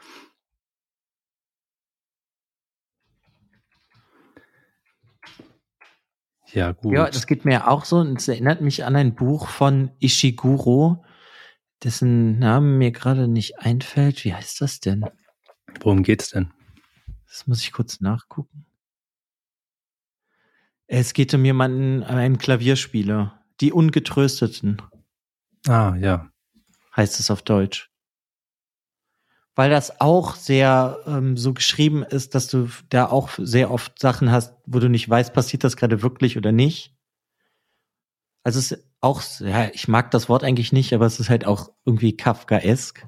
Ja, gut. Ja, das geht mir auch so und es erinnert mich an ein Buch von Ishiguro, dessen Name mir gerade nicht einfällt. Wie heißt das denn? Worum geht's denn? Das muss ich kurz nachgucken. Es geht um jemanden, einen Klavierspieler. Die Ungetrösteten. Ah, ja. Heißt es auf Deutsch. Weil das auch sehr ähm, so geschrieben ist, dass du da auch sehr oft Sachen hast, wo du nicht weißt, passiert das gerade wirklich oder nicht. Also es ist auch, ja, ich mag das Wort eigentlich nicht, aber es ist halt auch irgendwie Kafkaesk.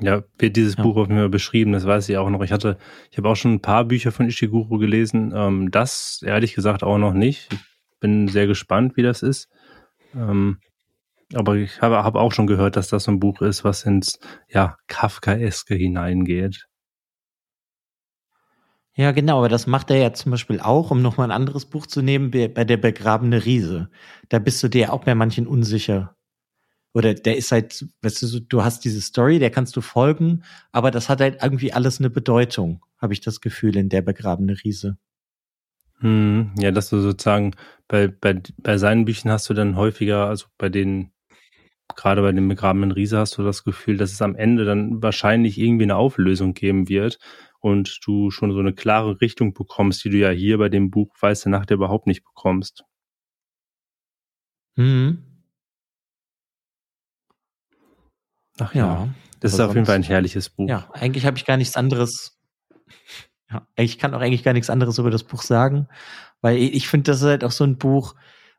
Ja, wird dieses ja. Buch auf mir beschrieben, das weiß ich auch noch. Ich hatte, ich habe auch schon ein paar Bücher von Ishiguro gelesen. Ähm, das ehrlich gesagt auch noch nicht. Ich bin sehr gespannt, wie das ist. Ähm, aber ich habe, habe auch schon gehört, dass das ein Buch ist, was ins ja Kafkaeske hineingeht. Ja, genau, aber das macht er ja zum Beispiel auch, um nochmal ein anderes Buch zu nehmen, bei der begrabene Riese. Da bist du dir auch bei manchen unsicher oder der ist halt, weißt du, du hast diese Story, der kannst du folgen, aber das hat halt irgendwie alles eine Bedeutung, habe ich das Gefühl, in der begrabene Riese. Hm, ja, dass du sozusagen bei, bei, bei seinen Büchern hast du dann häufiger, also bei den, gerade bei dem begrabenen Riese hast du das Gefühl, dass es am Ende dann wahrscheinlich irgendwie eine Auflösung geben wird und du schon so eine klare Richtung bekommst, die du ja hier bei dem Buch Weiße Nacht überhaupt nicht bekommst. Hm. Ach ja. ja das ist auf jeden Fall ein herrliches Buch. Ja, eigentlich habe ich gar nichts anderes. Ja, ich kann auch eigentlich gar nichts anderes über das Buch sagen, weil ich finde, das ist halt auch so ein Buch,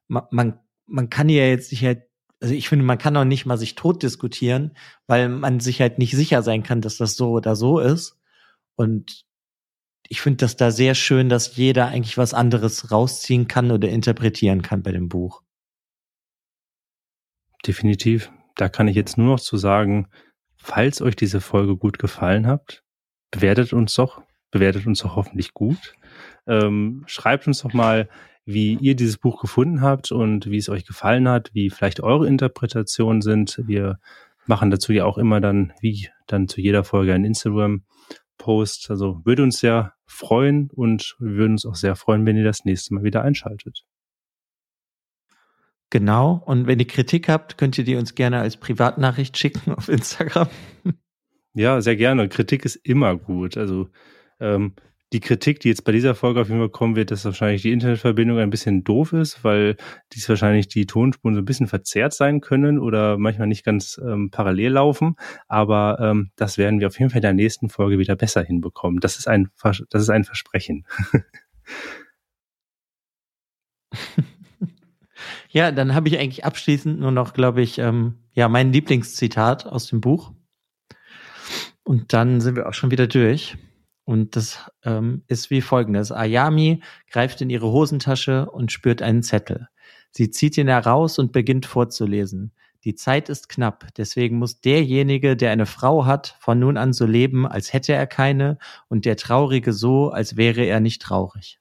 man, man, kann ja jetzt nicht halt, also ich finde, man kann auch nicht mal sich tot diskutieren, weil man sich halt nicht sicher sein kann, dass das so oder so ist. Und ich finde das da sehr schön, dass jeder eigentlich was anderes rausziehen kann oder interpretieren kann bei dem Buch. Definitiv. Da kann ich jetzt nur noch zu sagen, falls euch diese Folge gut gefallen hat, bewertet uns doch, bewertet uns doch hoffentlich gut. Ähm, schreibt uns doch mal, wie ihr dieses Buch gefunden habt und wie es euch gefallen hat, wie vielleicht eure Interpretationen sind. Wir machen dazu ja auch immer dann, wie dann zu jeder Folge ein Instagram-Post. Also würde uns sehr freuen und wir würden uns auch sehr freuen, wenn ihr das nächste Mal wieder einschaltet. Genau. Und wenn ihr Kritik habt, könnt ihr die uns gerne als Privatnachricht schicken auf Instagram. Ja, sehr gerne. Kritik ist immer gut. Also ähm, die Kritik, die jetzt bei dieser Folge auf jeden Fall kommen wird, dass wahrscheinlich die Internetverbindung ein bisschen doof ist, weil dies wahrscheinlich die Tonspuren so ein bisschen verzerrt sein können oder manchmal nicht ganz ähm, parallel laufen. Aber ähm, das werden wir auf jeden Fall in der nächsten Folge wieder besser hinbekommen. Das ist ein, Vers das ist ein Versprechen. (laughs) ja, dann habe ich eigentlich abschließend nur noch, glaube ich, ähm, ja, mein Lieblingszitat aus dem Buch. Und dann sind wir auch schon wieder durch. Und das ähm, ist wie folgendes. Ayami greift in ihre Hosentasche und spürt einen Zettel. Sie zieht ihn heraus und beginnt vorzulesen. Die Zeit ist knapp, deswegen muss derjenige, der eine Frau hat, von nun an so leben, als hätte er keine, und der Traurige so, als wäre er nicht traurig.